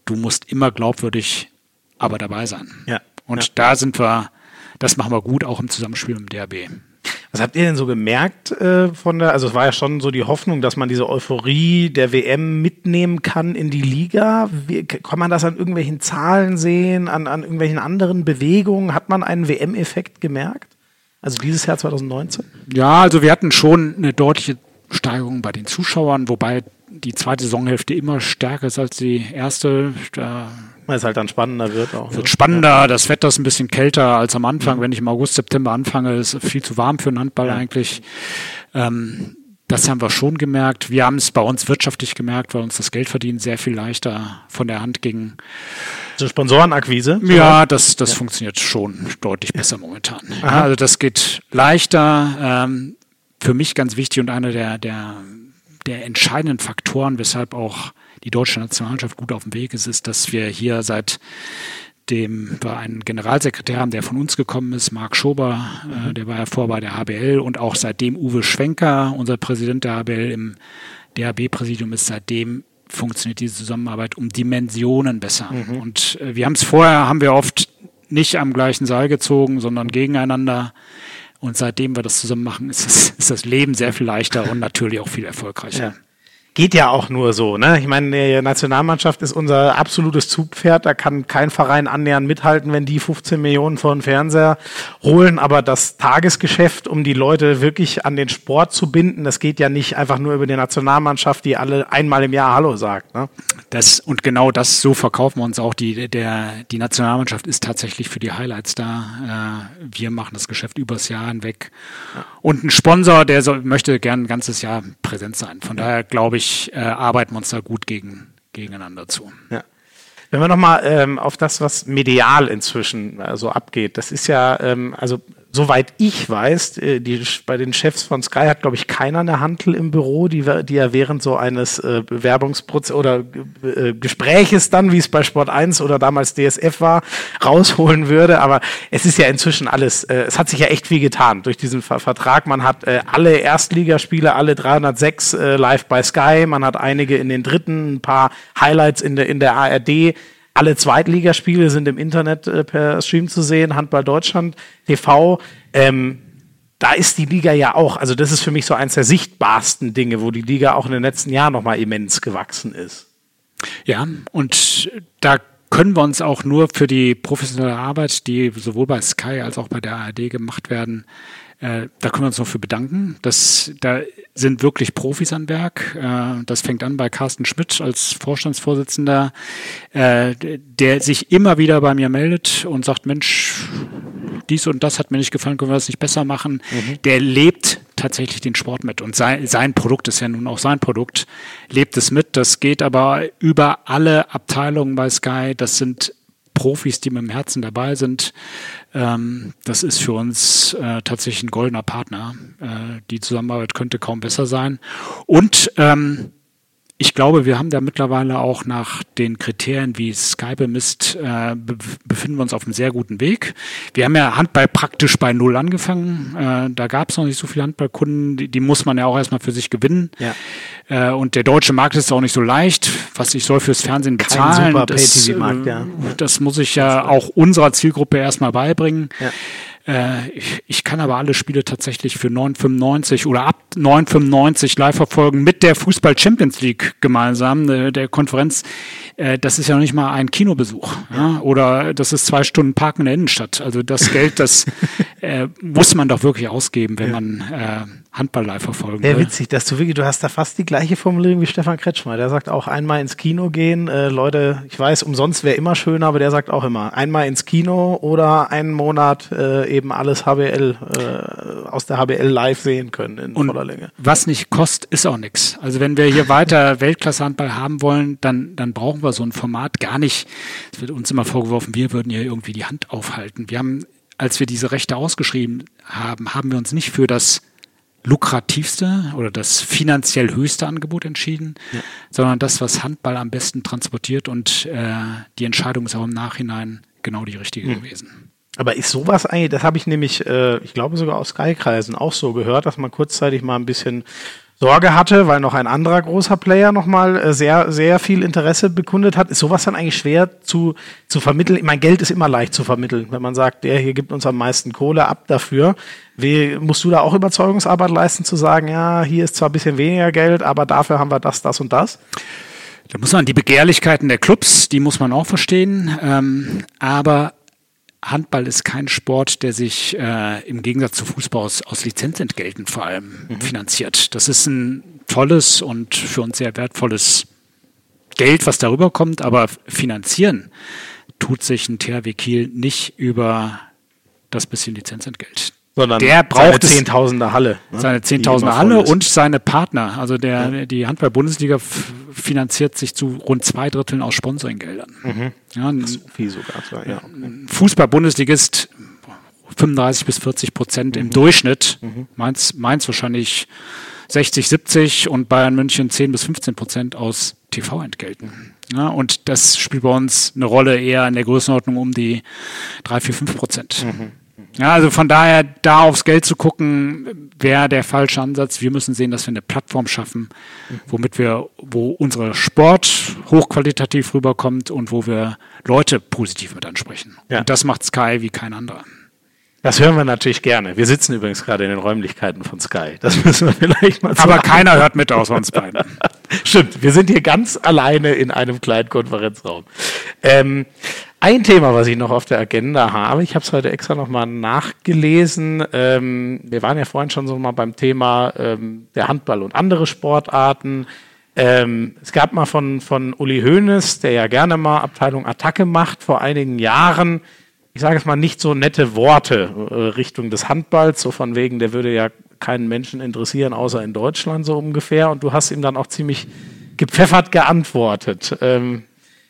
Du musst immer glaubwürdig aber dabei sein. Ja. Und ja. da sind wir, das machen wir gut, auch im Zusammenspiel mit dem DRB. Was habt ihr denn so gemerkt äh, von der, also es war ja schon so die Hoffnung, dass man diese Euphorie der WM mitnehmen kann in die Liga. Wie, kann man das an irgendwelchen Zahlen sehen, an, an irgendwelchen anderen Bewegungen? Hat man einen WM-Effekt gemerkt? Also dieses Jahr 2019? Ja, also wir hatten schon eine deutliche Steigerung bei den Zuschauern, wobei die zweite Saisonhälfte immer stärker ist als die erste. Da weil es halt dann spannender wird auch. Wird ne? spannender, ja. das Wetter ist ein bisschen kälter als am Anfang. Mhm. Wenn ich im August, September anfange, ist es viel zu warm für einen Handball ja. eigentlich. Ähm, das haben wir schon gemerkt. Wir haben es bei uns wirtschaftlich gemerkt, weil uns das Geldverdienen sehr viel leichter von der Hand ging. So Sponsorenakquise? Ja, das, das ja. funktioniert schon deutlich besser momentan. Ja, also das geht leichter. Ähm, für mich ganz wichtig und einer der, der, der entscheidenden Faktoren, weshalb auch die deutsche Nationalmannschaft gut auf dem Weg ist, ist, dass wir hier seit dem wir einen Generalsekretär haben, der von uns gekommen ist, Marc Schober, äh, mhm. der war ja vor bei der HBL und auch seitdem Uwe Schwenker, unser Präsident der HBL im DHB-Präsidium ist, seitdem funktioniert diese Zusammenarbeit um Dimensionen besser. Mhm. Und äh, wir haben es vorher, haben wir oft nicht am gleichen Seil gezogen, sondern gegeneinander. Und seitdem wir das zusammen machen, ist das, ist das Leben sehr viel leichter und natürlich auch viel erfolgreicher. Ja geht ja auch nur so. Ne? Ich meine, die Nationalmannschaft ist unser absolutes Zugpferd. Da kann kein Verein annähernd mithalten, wenn die 15 Millionen vor den Fernseher holen. Aber das Tagesgeschäft, um die Leute wirklich an den Sport zu binden, das geht ja nicht einfach nur über die Nationalmannschaft, die alle einmal im Jahr Hallo sagt. Ne? Das, und genau das, so verkaufen wir uns auch. Die, der, die Nationalmannschaft ist tatsächlich für die Highlights da. Äh, wir machen das Geschäft übers Jahr hinweg. Und ein Sponsor, der so, möchte gern ein ganzes Jahr präsent sein. Von daher glaube ich, ich, äh, arbeiten wir uns da gut gegen, gegeneinander zu. Ja. Wenn wir nochmal ähm, auf das, was medial inzwischen äh, so abgeht, das ist ja, ähm, also soweit ich weiß, äh, die, bei den Chefs von Sky hat, glaube ich, keiner eine Hantel im Büro, die, die er während so eines äh, Bewerbungsprozesses oder äh, Gespräches dann, wie es bei Sport 1 oder damals DSF war, rausholen würde. Aber es ist ja inzwischen alles, äh, es hat sich ja echt viel getan durch diesen Ver Vertrag. Man hat äh, alle Erstligaspiele, alle 306 äh, live bei Sky, man hat einige in den dritten, ein paar Highlights in der, in der ARD. Alle Zweitligaspiele sind im Internet äh, per Stream zu sehen, Handball Deutschland, TV. Ähm, da ist die Liga ja auch, also das ist für mich so eins der sichtbarsten Dinge, wo die Liga auch in den letzten Jahren nochmal immens gewachsen ist. Ja, und da können wir uns auch nur für die professionelle Arbeit, die sowohl bei Sky als auch bei der ARD gemacht werden, äh, da können wir uns noch für bedanken. Das, da sind wirklich Profis an Werk. Äh, das fängt an bei Carsten Schmidt als Vorstandsvorsitzender, äh, der sich immer wieder bei mir meldet und sagt, Mensch, dies und das hat mir nicht gefallen, können wir das nicht besser machen. Mhm. Der lebt tatsächlich den Sport mit und sein, sein Produkt ist ja nun auch sein Produkt, lebt es mit. Das geht aber über alle Abteilungen bei Sky. Das sind Profis, die mit dem Herzen dabei sind. Ähm, das ist für uns äh, tatsächlich ein goldener Partner. Äh, die Zusammenarbeit könnte kaum besser sein. Und ähm, ich glaube, wir haben da mittlerweile auch nach den Kriterien, wie Sky bemisst, äh, be befinden wir uns auf einem sehr guten Weg. Wir haben ja Handball praktisch bei Null angefangen. Äh, da gab es noch nicht so viele Handballkunden. Die, die, muss man ja auch erstmal für sich gewinnen. Ja. Äh, und der deutsche Markt ist auch nicht so leicht. Was ich soll fürs Fernsehen bezahlen, das, äh, ja. das muss ich ja auch unserer Zielgruppe erstmal beibringen. Ja. Äh, ich, ich, kann aber alle Spiele tatsächlich für 9,95 oder ab 9,95 live verfolgen mit der Fußball Champions League gemeinsam, äh, der Konferenz. Äh, das ist ja noch nicht mal ein Kinobesuch. Ja? Oder das ist zwei Stunden Parken in der Innenstadt. Also das Geld, das *laughs* äh, muss man doch wirklich ausgeben, wenn man äh, Handball live verfolgen will. Ja, witzig, dass du wirklich, du hast da fast die gleiche Formulierung wie Stefan Kretschmer. Der sagt auch einmal ins Kino gehen. Äh, Leute, ich weiß, umsonst wäre immer schöner, aber der sagt auch immer einmal ins Kino oder einen Monat äh, eben alles HBL äh, aus der HBL live sehen können in Und voller Länge. was nicht kostet, ist auch nichts. Also wenn wir hier weiter *laughs* Weltklasse-Handball haben wollen, dann, dann brauchen wir so ein Format gar nicht. Es wird uns immer vorgeworfen, wir würden hier irgendwie die Hand aufhalten. Wir haben, als wir diese Rechte ausgeschrieben haben, haben wir uns nicht für das lukrativste oder das finanziell höchste Angebot entschieden, sondern das, was Handball am besten transportiert und äh, die Entscheidung ist auch im Nachhinein genau die richtige gewesen. Aber ist sowas eigentlich, das habe ich nämlich, äh, ich glaube sogar aus Sky-Kreisen auch so gehört, dass man kurzzeitig mal ein bisschen Sorge hatte, weil noch ein anderer großer Player nochmal äh, sehr, sehr viel Interesse bekundet hat. Ist sowas dann eigentlich schwer zu, zu vermitteln? Ich meine, Geld ist immer leicht zu vermitteln, wenn man sagt, der hier gibt uns am meisten Kohle ab dafür. Wie, musst du da auch Überzeugungsarbeit leisten, zu sagen, ja, hier ist zwar ein bisschen weniger Geld, aber dafür haben wir das, das und das? Da muss man die Begehrlichkeiten der Clubs, die muss man auch verstehen. Ähm, aber Handball ist kein Sport, der sich äh, im Gegensatz zu Fußball aus, aus Lizenzentgelten vor allem finanziert. Das ist ein tolles und für uns sehr wertvolles Geld, was darüber kommt, aber finanzieren tut sich ein THW Kiel nicht über das bisschen Lizenzentgeld. Sondern Der braucht seine Zehntausender Halle. ne? Seine Die 10.000 immer Halle und seine Partner. Also der, die Handball-Bundesliga finanziert sich zu rund zwei Dritteln aus Sponsoringgeldern. Mhm. Ja, ein viel sogar. zwar, Ja, okay. Fußball-Bundesligist 35 bis 40 Prozent Mhm. im Durchschnitt. Mainz, Mainz wahrscheinlich 60, 70 und Bayern München 10 bis 15 Prozent aus TV-Entgelten. Ja, und das spielt bei uns eine Rolle eher in der Größenordnung um die 3, 4, 5 Prozent. Mhm. Ja, also von daher, da aufs Geld zu gucken, wäre der falsche Ansatz. Wir müssen sehen, dass wir eine Plattform schaffen, womit wir, wo unser Sport hochqualitativ rüberkommt und wo wir Leute positiv mit ansprechen. Ja. Und das macht Sky wie kein anderer. Das hören wir natürlich gerne. Wir sitzen übrigens gerade in den Räumlichkeiten von Sky. Das *laughs* müssen wir vielleicht mal Aber sagen. keiner hört mit außer uns beiden. *laughs* Stimmt, wir sind hier ganz alleine in einem kleinen Konferenzraum. Ähm, ein Thema, was ich noch auf der Agenda habe, ich habe es heute extra nochmal nachgelesen. Ähm, wir waren ja vorhin schon so mal beim Thema ähm, der Handball und andere Sportarten. Ähm, es gab mal von, von Uli Hoeneß, der ja gerne mal Abteilung Attacke macht, vor einigen Jahren, ich sage es mal, nicht so nette Worte äh, Richtung des Handballs, so von wegen, der würde ja keinen Menschen interessieren, außer in Deutschland so ungefähr. Und du hast ihm dann auch ziemlich gepfeffert geantwortet. Ähm,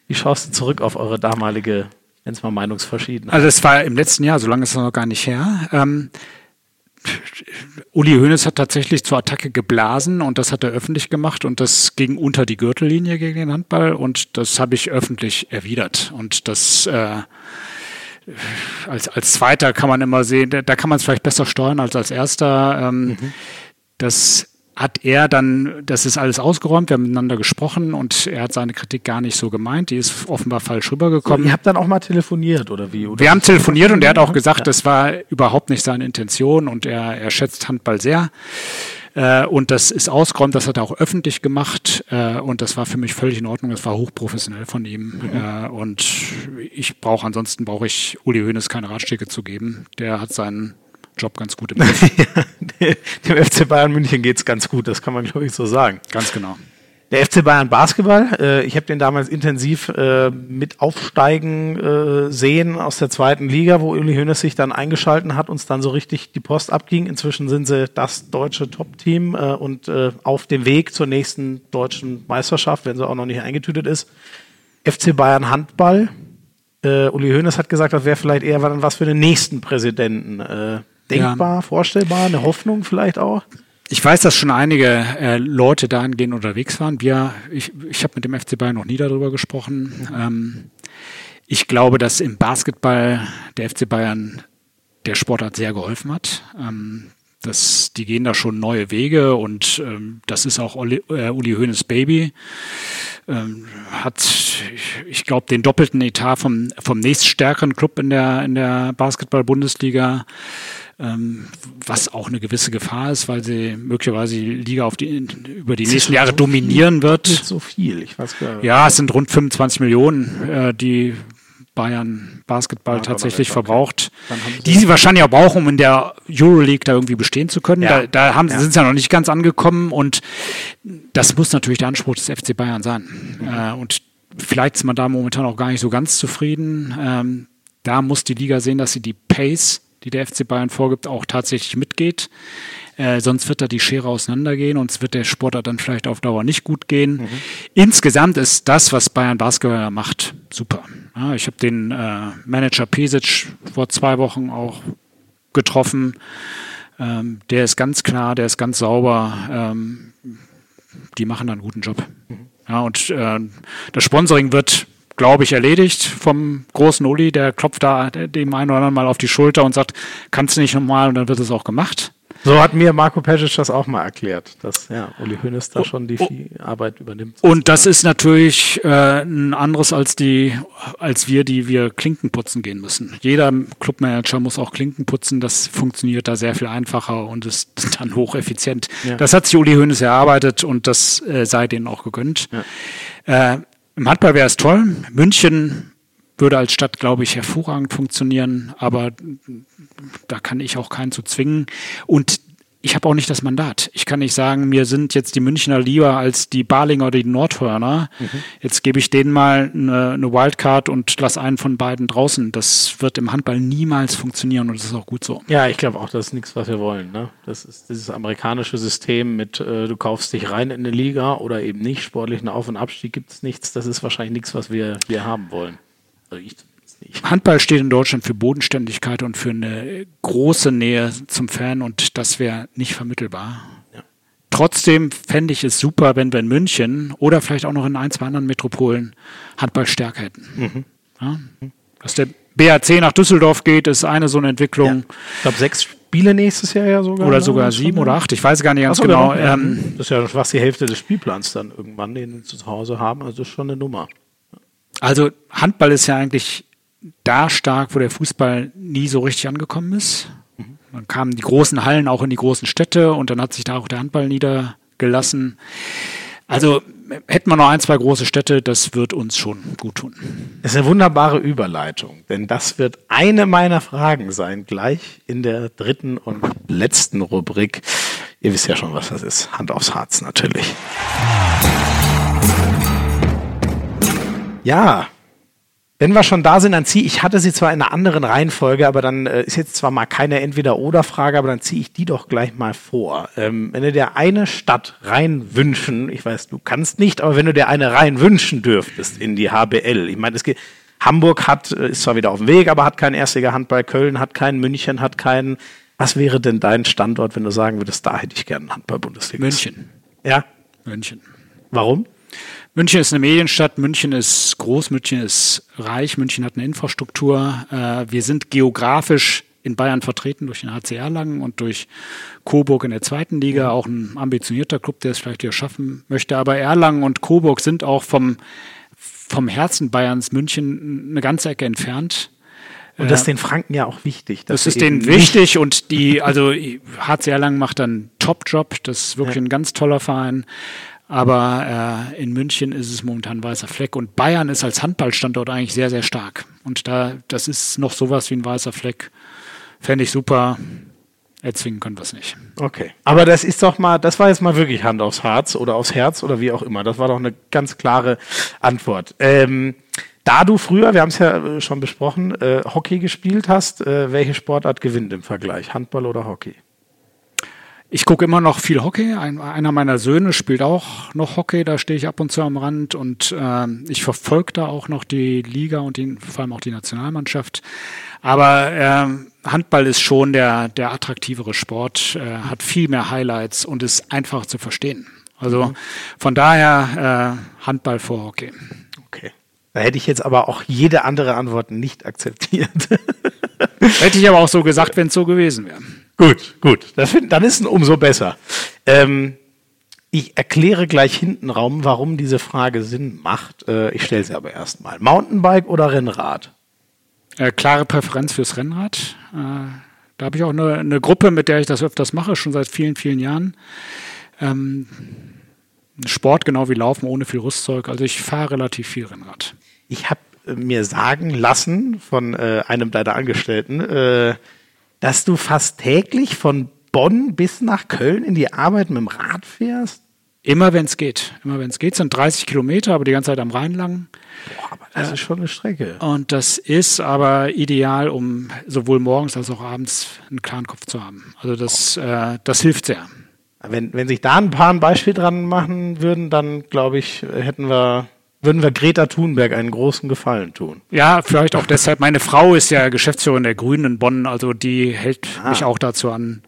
wie schaust du zurück auf eure damalige, wenn es mal Meinungsverschiedenheit? Also es war im letzten Jahr, so lange ist es noch gar nicht her. Ähm, Uli Hoeneß hat tatsächlich zur Attacke geblasen und das hat er öffentlich gemacht und das ging unter die Gürtellinie gegen den Handball und das habe ich öffentlich erwidert. Und das äh, als, als Zweiter kann man immer sehen, da kann man es vielleicht besser steuern als als Erster. Ähm, Das hat er dann, das ist alles ausgeräumt, wir haben miteinander gesprochen und er hat seine Kritik gar nicht so gemeint, die ist offenbar falsch rübergekommen. Ihr habt dann auch mal telefoniert, oder wie? Oder Wir haben telefoniert und er hat auch gesagt, das war überhaupt nicht seine Intention und er, er schätzt Handball sehr. Äh, und das ist ausgeräumt, das hat er auch öffentlich gemacht äh, und das war für mich völlig in Ordnung, das war hochprofessionell von ihm. Äh, und ich brauche, ansonsten brauche ich Uli Hoeneß keine Ratschläge zu geben. Der hat seinen Job ganz gut im *laughs* Griff. Dem FC Bayern München geht's ganz gut, das kann man, glaube ich, so sagen. ganz genau. Der FC Bayern Basketball, äh, ich habe den damals intensiv äh, mit aufsteigen äh, sehen aus der zweiten Liga, wo Uli Hoeneß sich dann eingeschalten hat, uns dann so richtig die Post abging. Inzwischen sind sie das deutsche Top-Team und auf dem Weg zur nächsten deutschen Meisterschaft, wenn sie auch noch nicht eingetütet ist. FC Bayern Handball. Uli Hoeneß hat gesagt, das wäre vielleicht eher was für den nächsten Präsidenten. Denkbar, vorstellbar, eine Hoffnung vielleicht auch. Ich weiß, dass schon einige äh, Leute dahingehend unterwegs waren. Wir, ich, ich habe mit dem FC Bayern noch nie darüber gesprochen. Ähm, ich glaube, dass im Basketball der FC Bayern der Sportart sehr geholfen hat. Ähm, das, die gehen da schon neue Wege und ähm, das ist auch Uli, äh, Uli Hoeneß Baby. Ähm, hat, ich, ich glaube, den doppelten Etat vom, vom nächststärkeren Club in der, in der Basketball-Bundesliga ähm, was auch eine gewisse Gefahr ist, weil sie möglicherweise die Liga auf die, über die nächsten Jahre dominieren Nicht wird. so viel, ich weiß gar nicht. Ja, es sind rund 25 Millionen, äh, die Bayern Basketball Ja, tatsächlich verbraucht, sie- die sie wahrscheinlich auch brauchen, um in der Euroleague da irgendwie bestehen zu können. Ja. Da, da haben, Ja. sind sie ja noch nicht ganz angekommen und das muss natürlich der Anspruch des FC Bayern sein. Mhm. Äh, und vielleicht ist man da momentan auch gar nicht so ganz zufrieden. Ähm, da muss die Liga sehen, dass sie die Pace die der FC Bayern vorgibt, auch tatsächlich mitgeht. Äh, sonst wird da die Schere auseinandergehen und es wird der Sportler dann vielleicht auf Dauer nicht gut gehen. Mhm. Insgesamt ist das, was Bayern Basketball macht, super. Ja, ich habe den äh, Manager Pesic vor zwei Wochen auch getroffen. Ähm, der ist ganz klar, der ist ganz sauber. Ähm, die machen da einen guten Job. Mhm. Ja, und äh, das Sponsoring wird glaube ich, erledigt vom großen Uli. Der klopft da dem einen oder anderen mal auf die Schulter und sagt, kannst du nicht nochmal und dann wird es auch gemacht. So hat mir Marco Pesic das auch mal erklärt, dass ja, Uli Hoeneß da schon die oh, Arbeit übernimmt. Und das ist natürlich äh, ein anderes als die, als wir, die wir Klinken putzen gehen müssen. Jeder Clubmanager muss auch Klinken putzen. Das funktioniert da sehr viel einfacher und ist dann hocheffizient. Ja. Das hat sich Uli Hoeneß erarbeitet und das äh, sei denen auch gegönnt. Ja. Äh, Im Handball wäre es toll. München würde als Stadt, glaube ich, hervorragend funktionieren, aber da kann ich auch keinen zu zwingen. Und ich habe auch nicht das Mandat. Ich kann nicht sagen, mir sind jetzt die Münchner lieber als die Balinger oder die Nordhörner. Mhm. Jetzt gebe ich denen mal eine, eine Wildcard und lass einen von beiden draußen. Das wird im Handball niemals funktionieren und das ist auch gut so. Ja, ich glaube auch, das ist nichts, was wir wollen. Ne? Das ist dieses amerikanische System mit, äh, du kaufst dich rein in eine Liga oder eben nicht. Sportlichen Auf- und Abstieg gibt es nichts. Das ist wahrscheinlich nichts, was wir, wir haben wollen. Also ich Handball steht in Deutschland für Bodenständigkeit und für eine große Nähe zum Fan und das wäre nicht vermittelbar. Ja. Trotzdem fände ich es super, wenn wir in München oder vielleicht auch noch in ein, zwei anderen Metropolen Handball stärker hätten. Mhm. Ja? Dass der BAC nach Düsseldorf geht, ist eine so eine Entwicklung. Ja. Ich glaube, sechs Spiele nächstes Jahr ja sogar. Oder ne? sogar sieben oder acht, ich weiß gar nicht ganz so, genau. Ähm, das ist ja fast die Hälfte des Spielplans dann irgendwann, den wir zu Hause haben. Also das ist schon eine Nummer. Also Handball ist ja eigentlich da stark, wo der Fußball nie so richtig angekommen ist. Dann kamen die großen Hallen auch in die großen Städte und dann hat sich da auch der Handball niedergelassen. Also hätten wir noch ein, zwei große Städte, das wird uns schon gut tun. Das ist eine wunderbare Überleitung, denn das wird eine meiner Fragen sein, gleich in der dritten und letzten Rubrik. Ihr wisst ja schon, was das ist. Hand aufs Harz natürlich. Ja, wenn wir schon da sind, dann ziehe ich, hatte sie zwar in einer anderen Reihenfolge, aber dann äh, ist jetzt zwar mal keine Entweder-Oder-Frage, aber dann ziehe ich die doch gleich mal vor. Ähm, wenn du dir eine Stadt rein wünschen, ich weiß, du kannst nicht, aber wenn du dir eine rein wünschen dürftest in die HBL, ich meine, es geht, Hamburg hat, äh, ist zwar wieder auf dem Weg, aber hat keinen Erstliga Handball, Köln hat keinen, München hat keinen. Was wäre denn dein Standort, wenn du sagen würdest, da hätte ich gerne Handball-Bundesliga? München. Ja? München. Warum? München ist eine Medienstadt, München ist groß, München ist reich, München hat eine Infrastruktur. Äh, wir sind geografisch in Bayern vertreten durch den HC Erlangen und durch Coburg in der zweiten Liga, auch ein ambitionierter Club, der es vielleicht hier schaffen möchte. Aber Erlangen und Coburg sind auch vom, vom Herzen Bayerns München eine ganze Ecke entfernt. Und das ist den Franken ja auch wichtig. Das ist denen wichtig und die, also HC Erlangen macht einen Top-Job. Das ist wirklich ja. ein ganz toller Verein. Aber äh, in München ist es momentan ein weißer Fleck und Bayern ist als Handballstandort eigentlich sehr, sehr stark. Und da, das ist noch sowas wie ein weißer Fleck. Fände ich super. Erzwingen können wir es nicht. Okay. Aber das ist doch mal, das war jetzt mal wirklich Hand aufs Herz oder aufs Herz oder wie auch immer. Das war doch eine ganz klare Antwort. Ähm, da du früher, wir haben es ja äh, schon besprochen, äh, Hockey gespielt hast, äh, welche Sportart gewinnt im Vergleich? Handball oder Hockey? Ich gucke immer noch viel Hockey. Ein, einer meiner Söhne spielt auch noch Hockey, da stehe ich ab und zu am Rand und äh, ich verfolge da auch noch die Liga und die, vor allem auch die Nationalmannschaft. Aber äh, Handball ist schon der, der attraktivere Sport, äh, hat viel mehr Highlights und ist einfach zu verstehen. Also mhm. von daher äh, Handball vor Hockey. Okay. Da hätte ich jetzt aber auch jede andere Antwort nicht akzeptiert. *laughs* hätte ich aber auch so gesagt, wenn es so gewesen wäre. Gut, gut. Find, dann ist es umso besser. Ähm, ich erkläre gleich hinten Raum, warum diese Frage Sinn macht. Äh, ich stelle sie aber erstmal. Mountainbike oder Rennrad? Äh, klare Präferenz fürs Rennrad. Äh, da habe ich auch eine, eine, Gruppe, mit der ich das öfters mache, schon seit vielen, vielen Jahren. Ähm, Sport genau wie Laufen ohne viel Rüstzeug. Also ich fahre relativ viel Rennrad. Ich habe äh, mir sagen lassen von äh, einem deiner Angestellten, äh, dass du fast täglich von Bonn bis nach Köln in die Arbeit mit dem Rad fährst? Immer wenn es geht. Immer wenn es geht. Es sind 30 Kilometer, aber die ganze Zeit am Rhein lang. Boah, aber das ist schon eine Strecke. Und das ist aber ideal, um sowohl morgens als auch abends einen klaren Kopf zu haben. Also das, äh, das hilft sehr. Wenn, wenn sich da ein paar ein Beispiel dran machen würden, dann glaube ich, hätten wir, würden wir Greta Thunberg einen großen Gefallen tun. Ja, vielleicht auch deshalb. Meine Frau ist ja Geschäftsführerin der Grünen in Bonn, also die hält Ah. mich auch dazu an,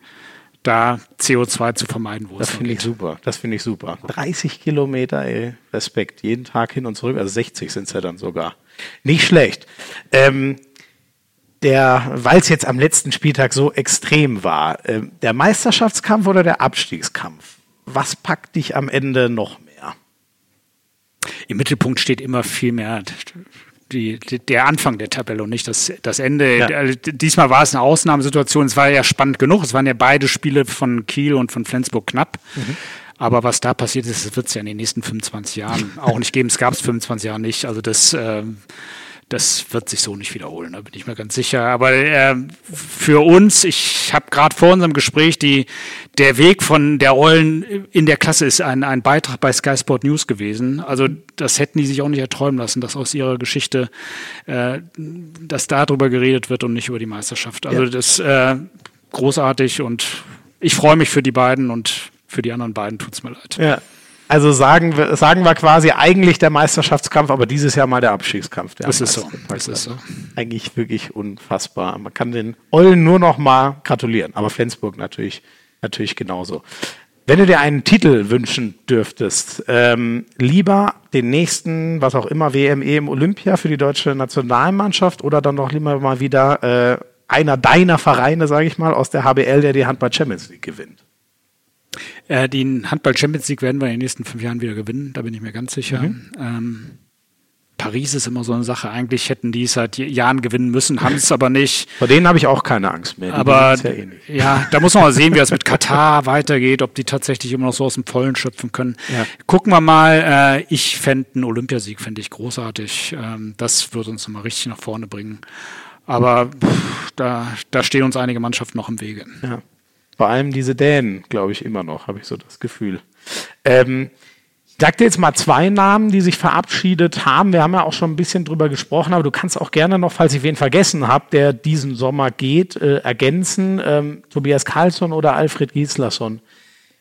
da CO2 zu vermeiden, wo Das finde ich super. Das finde ich super. 30 Kilometer, ey, Respekt. Jeden Tag hin und zurück. Also 60 sind es ja dann sogar. Nicht schlecht. Ähm, der, weil es jetzt am letzten Spieltag so extrem war, ähm, der Meisterschaftskampf oder der Abstiegskampf? Was packt dich am Ende noch? Im Mittelpunkt steht immer viel mehr die, die, der Anfang der Tabelle und nicht das, das Ende. Ja. Also Diesmal war es eine Ausnahmesituation. Es war ja spannend genug. Es waren ja beide Spiele von Kiel und von Flensburg knapp. Aber was da passiert ist, das wird es ja in den nächsten 25 Jahren auch nicht geben. Es gab es 25 Jahre nicht. Also das, ähm, das wird sich so nicht wiederholen, da bin ich mir ganz sicher. Aber äh, für uns, ich habe gerade vor unserem Gespräch, die, der Weg von der Rollen in der Klasse ist ein, ein Beitrag bei Sky Sport News gewesen. Also das hätten die sich auch nicht erträumen lassen, dass aus ihrer Geschichte, äh, dass darüber geredet wird und nicht über die Meisterschaft. Also Ja. das äh, großartig und ich freue mich für die beiden und für die anderen beiden tut's mir leid. Ja. Also sagen wir, sagen wir quasi eigentlich der Meisterschaftskampf, aber dieses Jahr mal der Abstiegskampf. Der Das ist so. Das ist so. Eigentlich wirklich unfassbar. Man kann den Eulen nur noch mal gratulieren. Aber Flensburg natürlich, natürlich genauso. Wenn du dir einen Titel wünschen dürftest, ähm, lieber den nächsten, was auch immer, WM, EM, Olympia für die deutsche Nationalmannschaft oder dann doch lieber mal wieder äh, einer deiner Vereine, sage ich mal, aus der HBL, der die Handball Champions League gewinnt? Äh, den Handball Champions League werden wir in den nächsten fünf Jahren wieder gewinnen, da bin ich mir ganz sicher. Ähm, Paris ist immer so eine Sache. Eigentlich hätten die es seit Jahren gewinnen müssen, haben es aber nicht. Vor denen habe ich auch keine Angst mehr. Die Aber ja eh ja, da muss man mal sehen, wie das mit Katar weitergeht, ob die tatsächlich immer noch so aus dem Vollen schöpfen können. Ja. Gucken wir mal. Äh, ich fände einen Olympiasieg, fände ich großartig. Ähm, das würde uns nochmal richtig nach vorne bringen. Aber pff, da, da stehen uns einige Mannschaften noch im Wege. Ja. Vor allem diese Dänen, glaube ich, immer noch, habe ich so das Gefühl. Ähm, ich sag dir jetzt mal zwei Namen, die sich verabschiedet haben. Wir haben ja auch schon ein bisschen drüber gesprochen, aber du kannst auch gerne noch, falls ich wen vergessen habe, der diesen Sommer geht, äh, ergänzen. Ähm, Tobias Karlsson oder Alfred Gislason.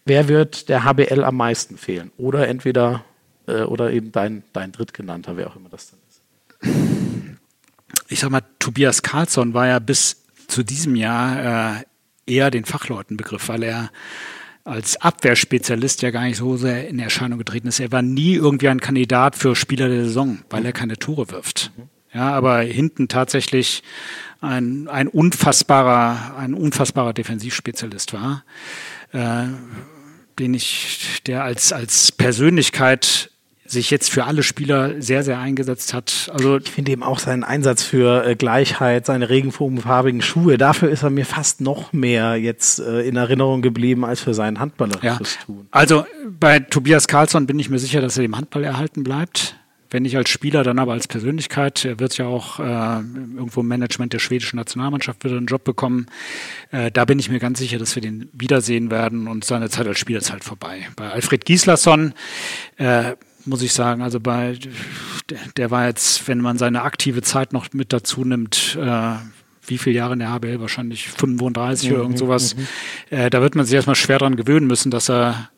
Wer wird der HBL am meisten fehlen? Oder entweder, äh, oder eben dein, dein Drittgenannter, wer auch immer das dann ist. ich sag mal, Tobias Karlsson war ja bis zu diesem Jahr äh, eher den Fachleuten Begriff, weil er als Abwehrspezialist ja gar nicht so sehr in Erscheinung getreten ist. Er war nie irgendwie ein Kandidat für Spieler der Saison, weil er keine Tore wirft. Ja, aber hinten tatsächlich ein, ein unfassbarer, ein unfassbarer Defensivspezialist war, äh, den ich, der als, als Persönlichkeit sich jetzt für alle Spieler sehr, sehr eingesetzt hat. Also Ich finde eben auch seinen Einsatz für äh, Gleichheit, seine regenbogenfarbigen Schuhe, dafür ist er mir fast noch mehr jetzt äh, in Erinnerung geblieben als für sein Ja, handballerisches Tun. also bei Tobias Karlsson bin ich mir sicher, dass er dem Handball erhalten bleibt. Wenn nicht als Spieler, dann aber als Persönlichkeit. Er wird ja auch äh, irgendwo im Management der schwedischen Nationalmannschaft wieder einen Job bekommen. Äh, da bin ich mir ganz sicher, dass wir den wiedersehen werden und seine Zeit als Spieler ist halt vorbei. Bei Alfred Gislason äh, muss ich sagen, also bei der, war jetzt, wenn man seine aktive Zeit noch mit dazu nimmt, äh, wie viele Jahre in der HBL? Wahrscheinlich 35 oder irgend sowas. Äh, da wird man sich erstmal schwer dran gewöhnen müssen, dass er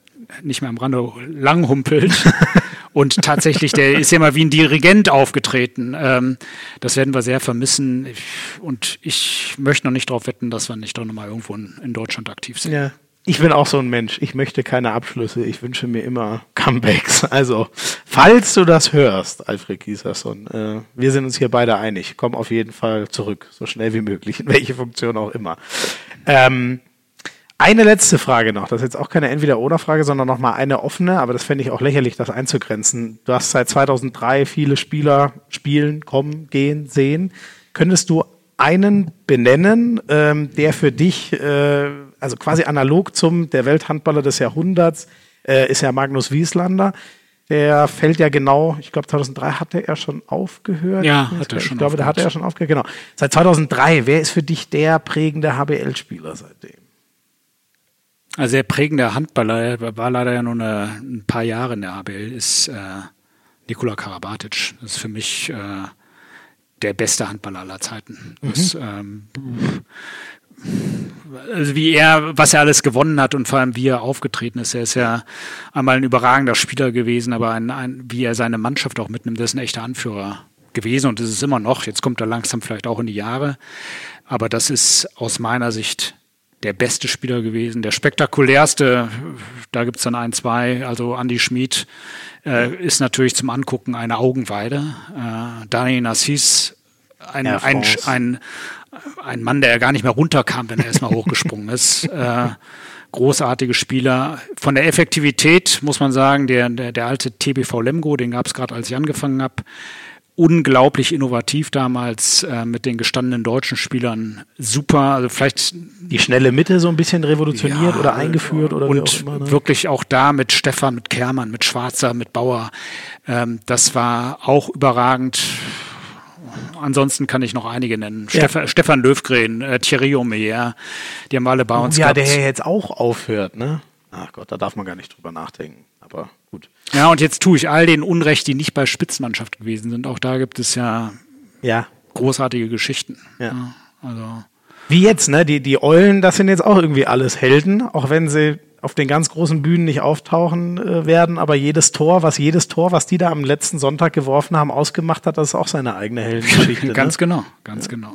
nicht mehr am Rande lang humpelt. *laughs* Und tatsächlich, der ist ja mal wie ein Dirigent aufgetreten. Ähm, das werden wir sehr vermissen. Ich, und ich möchte noch nicht darauf wetten, dass wir nicht doch nochmal irgendwo in, in Deutschland aktiv sind. Ja. Ich bin auch so ein Mensch. Ich möchte keine Abschlüsse. Ich wünsche mir immer Comebacks. *laughs* Also, falls du das hörst, Alfred Gieserson, äh, wir sind uns hier beide einig. Komm auf jeden Fall zurück, so schnell wie möglich, in welche Funktion auch immer. Ähm, eine letzte Frage noch. Das ist jetzt auch keine Entweder-Oder-Frage, sondern nochmal eine offene, aber das fände ich auch lächerlich, das einzugrenzen. Du hast seit 2003 viele Spieler spielen, kommen, gehen, sehen. Könntest du einen benennen, ähm, der für dich, äh, also quasi analog zum der Welthandballer des Jahrhunderts, äh, ist ja Magnus Wieslander. Der fällt ja genau, ich glaube 2003 hatte er schon aufgehört. Ja, Ich hat er ich schon glaube, da hat er schon aufgehört. Genau. Seit 2003, wer ist für dich der prägende HBL-Spieler seitdem? Also sehr prägender Handballer, er war leider ja nur eine, ein paar Jahre in der ABL, ist äh, Nikola Karabatic. Das ist für mich äh, der beste Handballer aller Zeiten. Mhm. Das, ähm, also wie er, was er alles gewonnen hat und vor allem wie er aufgetreten ist. Er ist ja einmal ein überragender Spieler gewesen, aber ein, ein, wie er seine Mannschaft auch mitnimmt, das ist ein echter Anführer gewesen und das ist immer noch. Jetzt kommt er langsam vielleicht auch in die Jahre, aber das ist aus meiner Sicht der beste Spieler gewesen, der spektakulärste. Da gibt es dann ein, zwei. Also Andy Schmid äh, ist natürlich zum Angucken eine Augenweide. Äh, Daniel Nassis, ein, ein, ein, ein Mann, der ja gar nicht mehr runterkam, wenn er erstmal hochgesprungen ist. *laughs* Äh, großartige Spieler. Von der Effektivität muss man sagen, der, der, der alte TBV Lemgo, den gab es gerade, als ich angefangen habe, unglaublich innovativ damals äh, mit den gestandenen deutschen Spielern. Super, also vielleicht die schnelle Mitte so ein bisschen revolutioniert ja, oder eingeführt oder und auch immer, ne? wirklich auch da mit Stefan, mit Kermann, mit Schwarzer, mit Bauer. Ähm, das war auch überragend. Ansonsten kann ich noch einige nennen. Ja. Stefan, Stefan Löwgren, äh, Thierry Omeyer, die haben alle bei uns oh, Ja, gehabt. der jetzt auch aufhört, ne? Ach Gott, da darf man gar nicht drüber nachdenken. Aber gut. Ja, und jetzt tue ich all den Unrecht, die nicht bei Spitzenmannschaft gewesen sind. Auch da gibt es ja, ja. großartige Geschichten. Ja. ja. also. Wie jetzt, ne? Die, die Eulen, das sind jetzt auch irgendwie alles Helden, auch wenn sie auf den ganz großen Bühnen nicht auftauchen äh, werden, aber jedes Tor, was jedes Tor, was die da am letzten Sonntag geworfen haben, ausgemacht hat, das ist auch seine eigene Heldengeschichte. *laughs* ganz ne? genau, ganz genau.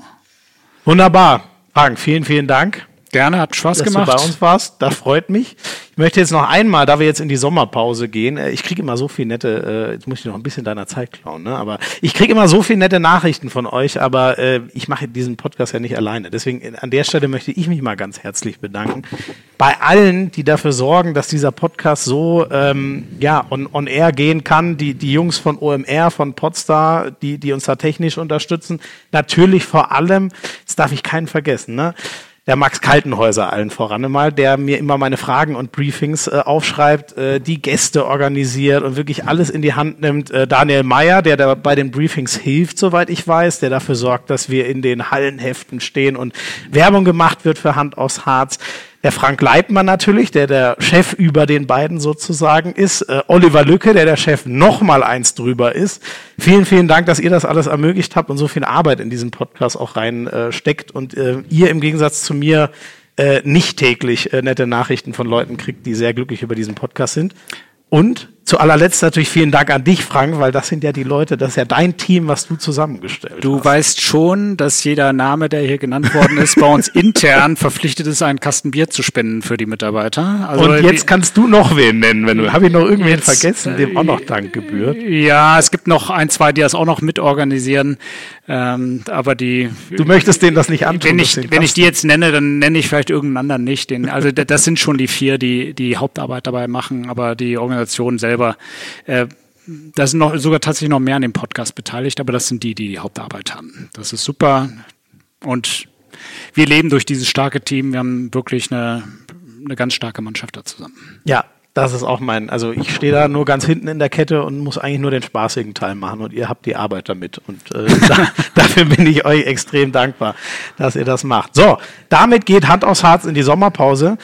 Wunderbar. Frank, vielen, vielen Dank. Gerne, hat Spaß dass gemacht. Dass du bei uns warst, das freut mich. Ich möchte jetzt noch einmal, da wir jetzt in die Sommerpause gehen, äh, ich kriege immer so viel nette, äh, jetzt muss ich noch ein bisschen deiner Zeit klauen, ne? aber ich kriege immer so viel nette Nachrichten von euch, aber äh, ich mache diesen Podcast ja nicht alleine. Deswegen äh, an der Stelle möchte ich mich mal ganz herzlich bedanken bei allen, die dafür sorgen, dass dieser Podcast so ähm, ja on, on air gehen kann. Die, die Jungs von OMR, von Podstar, die, die uns da technisch unterstützen. Natürlich vor allem, das darf ich keinen vergessen, ne? Der Max Kaltenhäuser allen voran einmal, der mir immer meine Fragen und Briefings äh, aufschreibt, äh, die Gäste organisiert und wirklich alles in die Hand nimmt. Äh, Daniel Meyer, der da bei den Briefings hilft, soweit ich weiß, der dafür sorgt, dass wir in den Hallenheften stehen und Werbung gemacht wird für Hand aus Harz. Der Frank Leitmann natürlich, der der Chef über den beiden sozusagen ist. Äh, Oliver Lücke, der der Chef noch mal eins drüber ist. Vielen, vielen Dank, dass ihr das alles ermöglicht habt und so viel Arbeit in diesen Podcast auch rein äh, und äh, ihr im Gegensatz zu mir äh, nicht täglich äh, nette Nachrichten von Leuten kriegt, die sehr glücklich über diesen Podcast sind. Und zu allerletzt natürlich vielen Dank an dich, Frank, weil das sind ja die Leute, das ist ja dein Team, was du zusammengestellt du hast. Du weißt schon, dass jeder Name, der hier genannt worden ist, bei uns intern verpflichtet ist, einen Kasten Bier zu spenden für die Mitarbeiter. Also Und jetzt kannst du noch wen nennen, wenn du, habe ich noch irgendwen jetzt, vergessen, dem auch noch Dank gebührt? Ja, es gibt noch ein, zwei, die das auch noch mitorganisieren. Ähm, aber die. Du möchtest denen das nicht antun. Wenn ich, wenn ich die jetzt nenne, dann nenne ich vielleicht irgendeinen anderen nicht. Den, also das sind schon die vier, die die Hauptarbeit dabei machen, aber die Organisation selber. Äh, da sind noch sogar tatsächlich noch mehr an dem Podcast beteiligt, aber das sind die, die die Hauptarbeit haben. Das ist super und wir leben durch dieses starke Team. Wir haben wirklich eine, eine ganz starke Mannschaft da zusammen. Ja, das ist auch mein, also ich stehe da nur ganz hinten in der Kette und muss eigentlich nur den spaßigen Teil machen und ihr habt die Arbeit damit. Und äh, *laughs* da, dafür bin ich euch extrem dankbar, dass ihr das macht. So, damit geht Hand aufs Harz in die Sommerpause.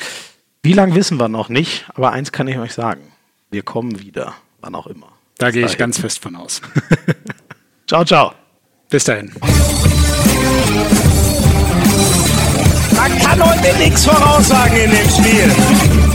Wie lang wissen wir noch nicht, aber eins kann ich euch sagen. Wir kommen wieder, wann auch immer. Da gehe ich ganz fest von aus. *laughs* ciao, ciao. Bis dahin. Man kann heute nichts voraussagen in dem Spiel.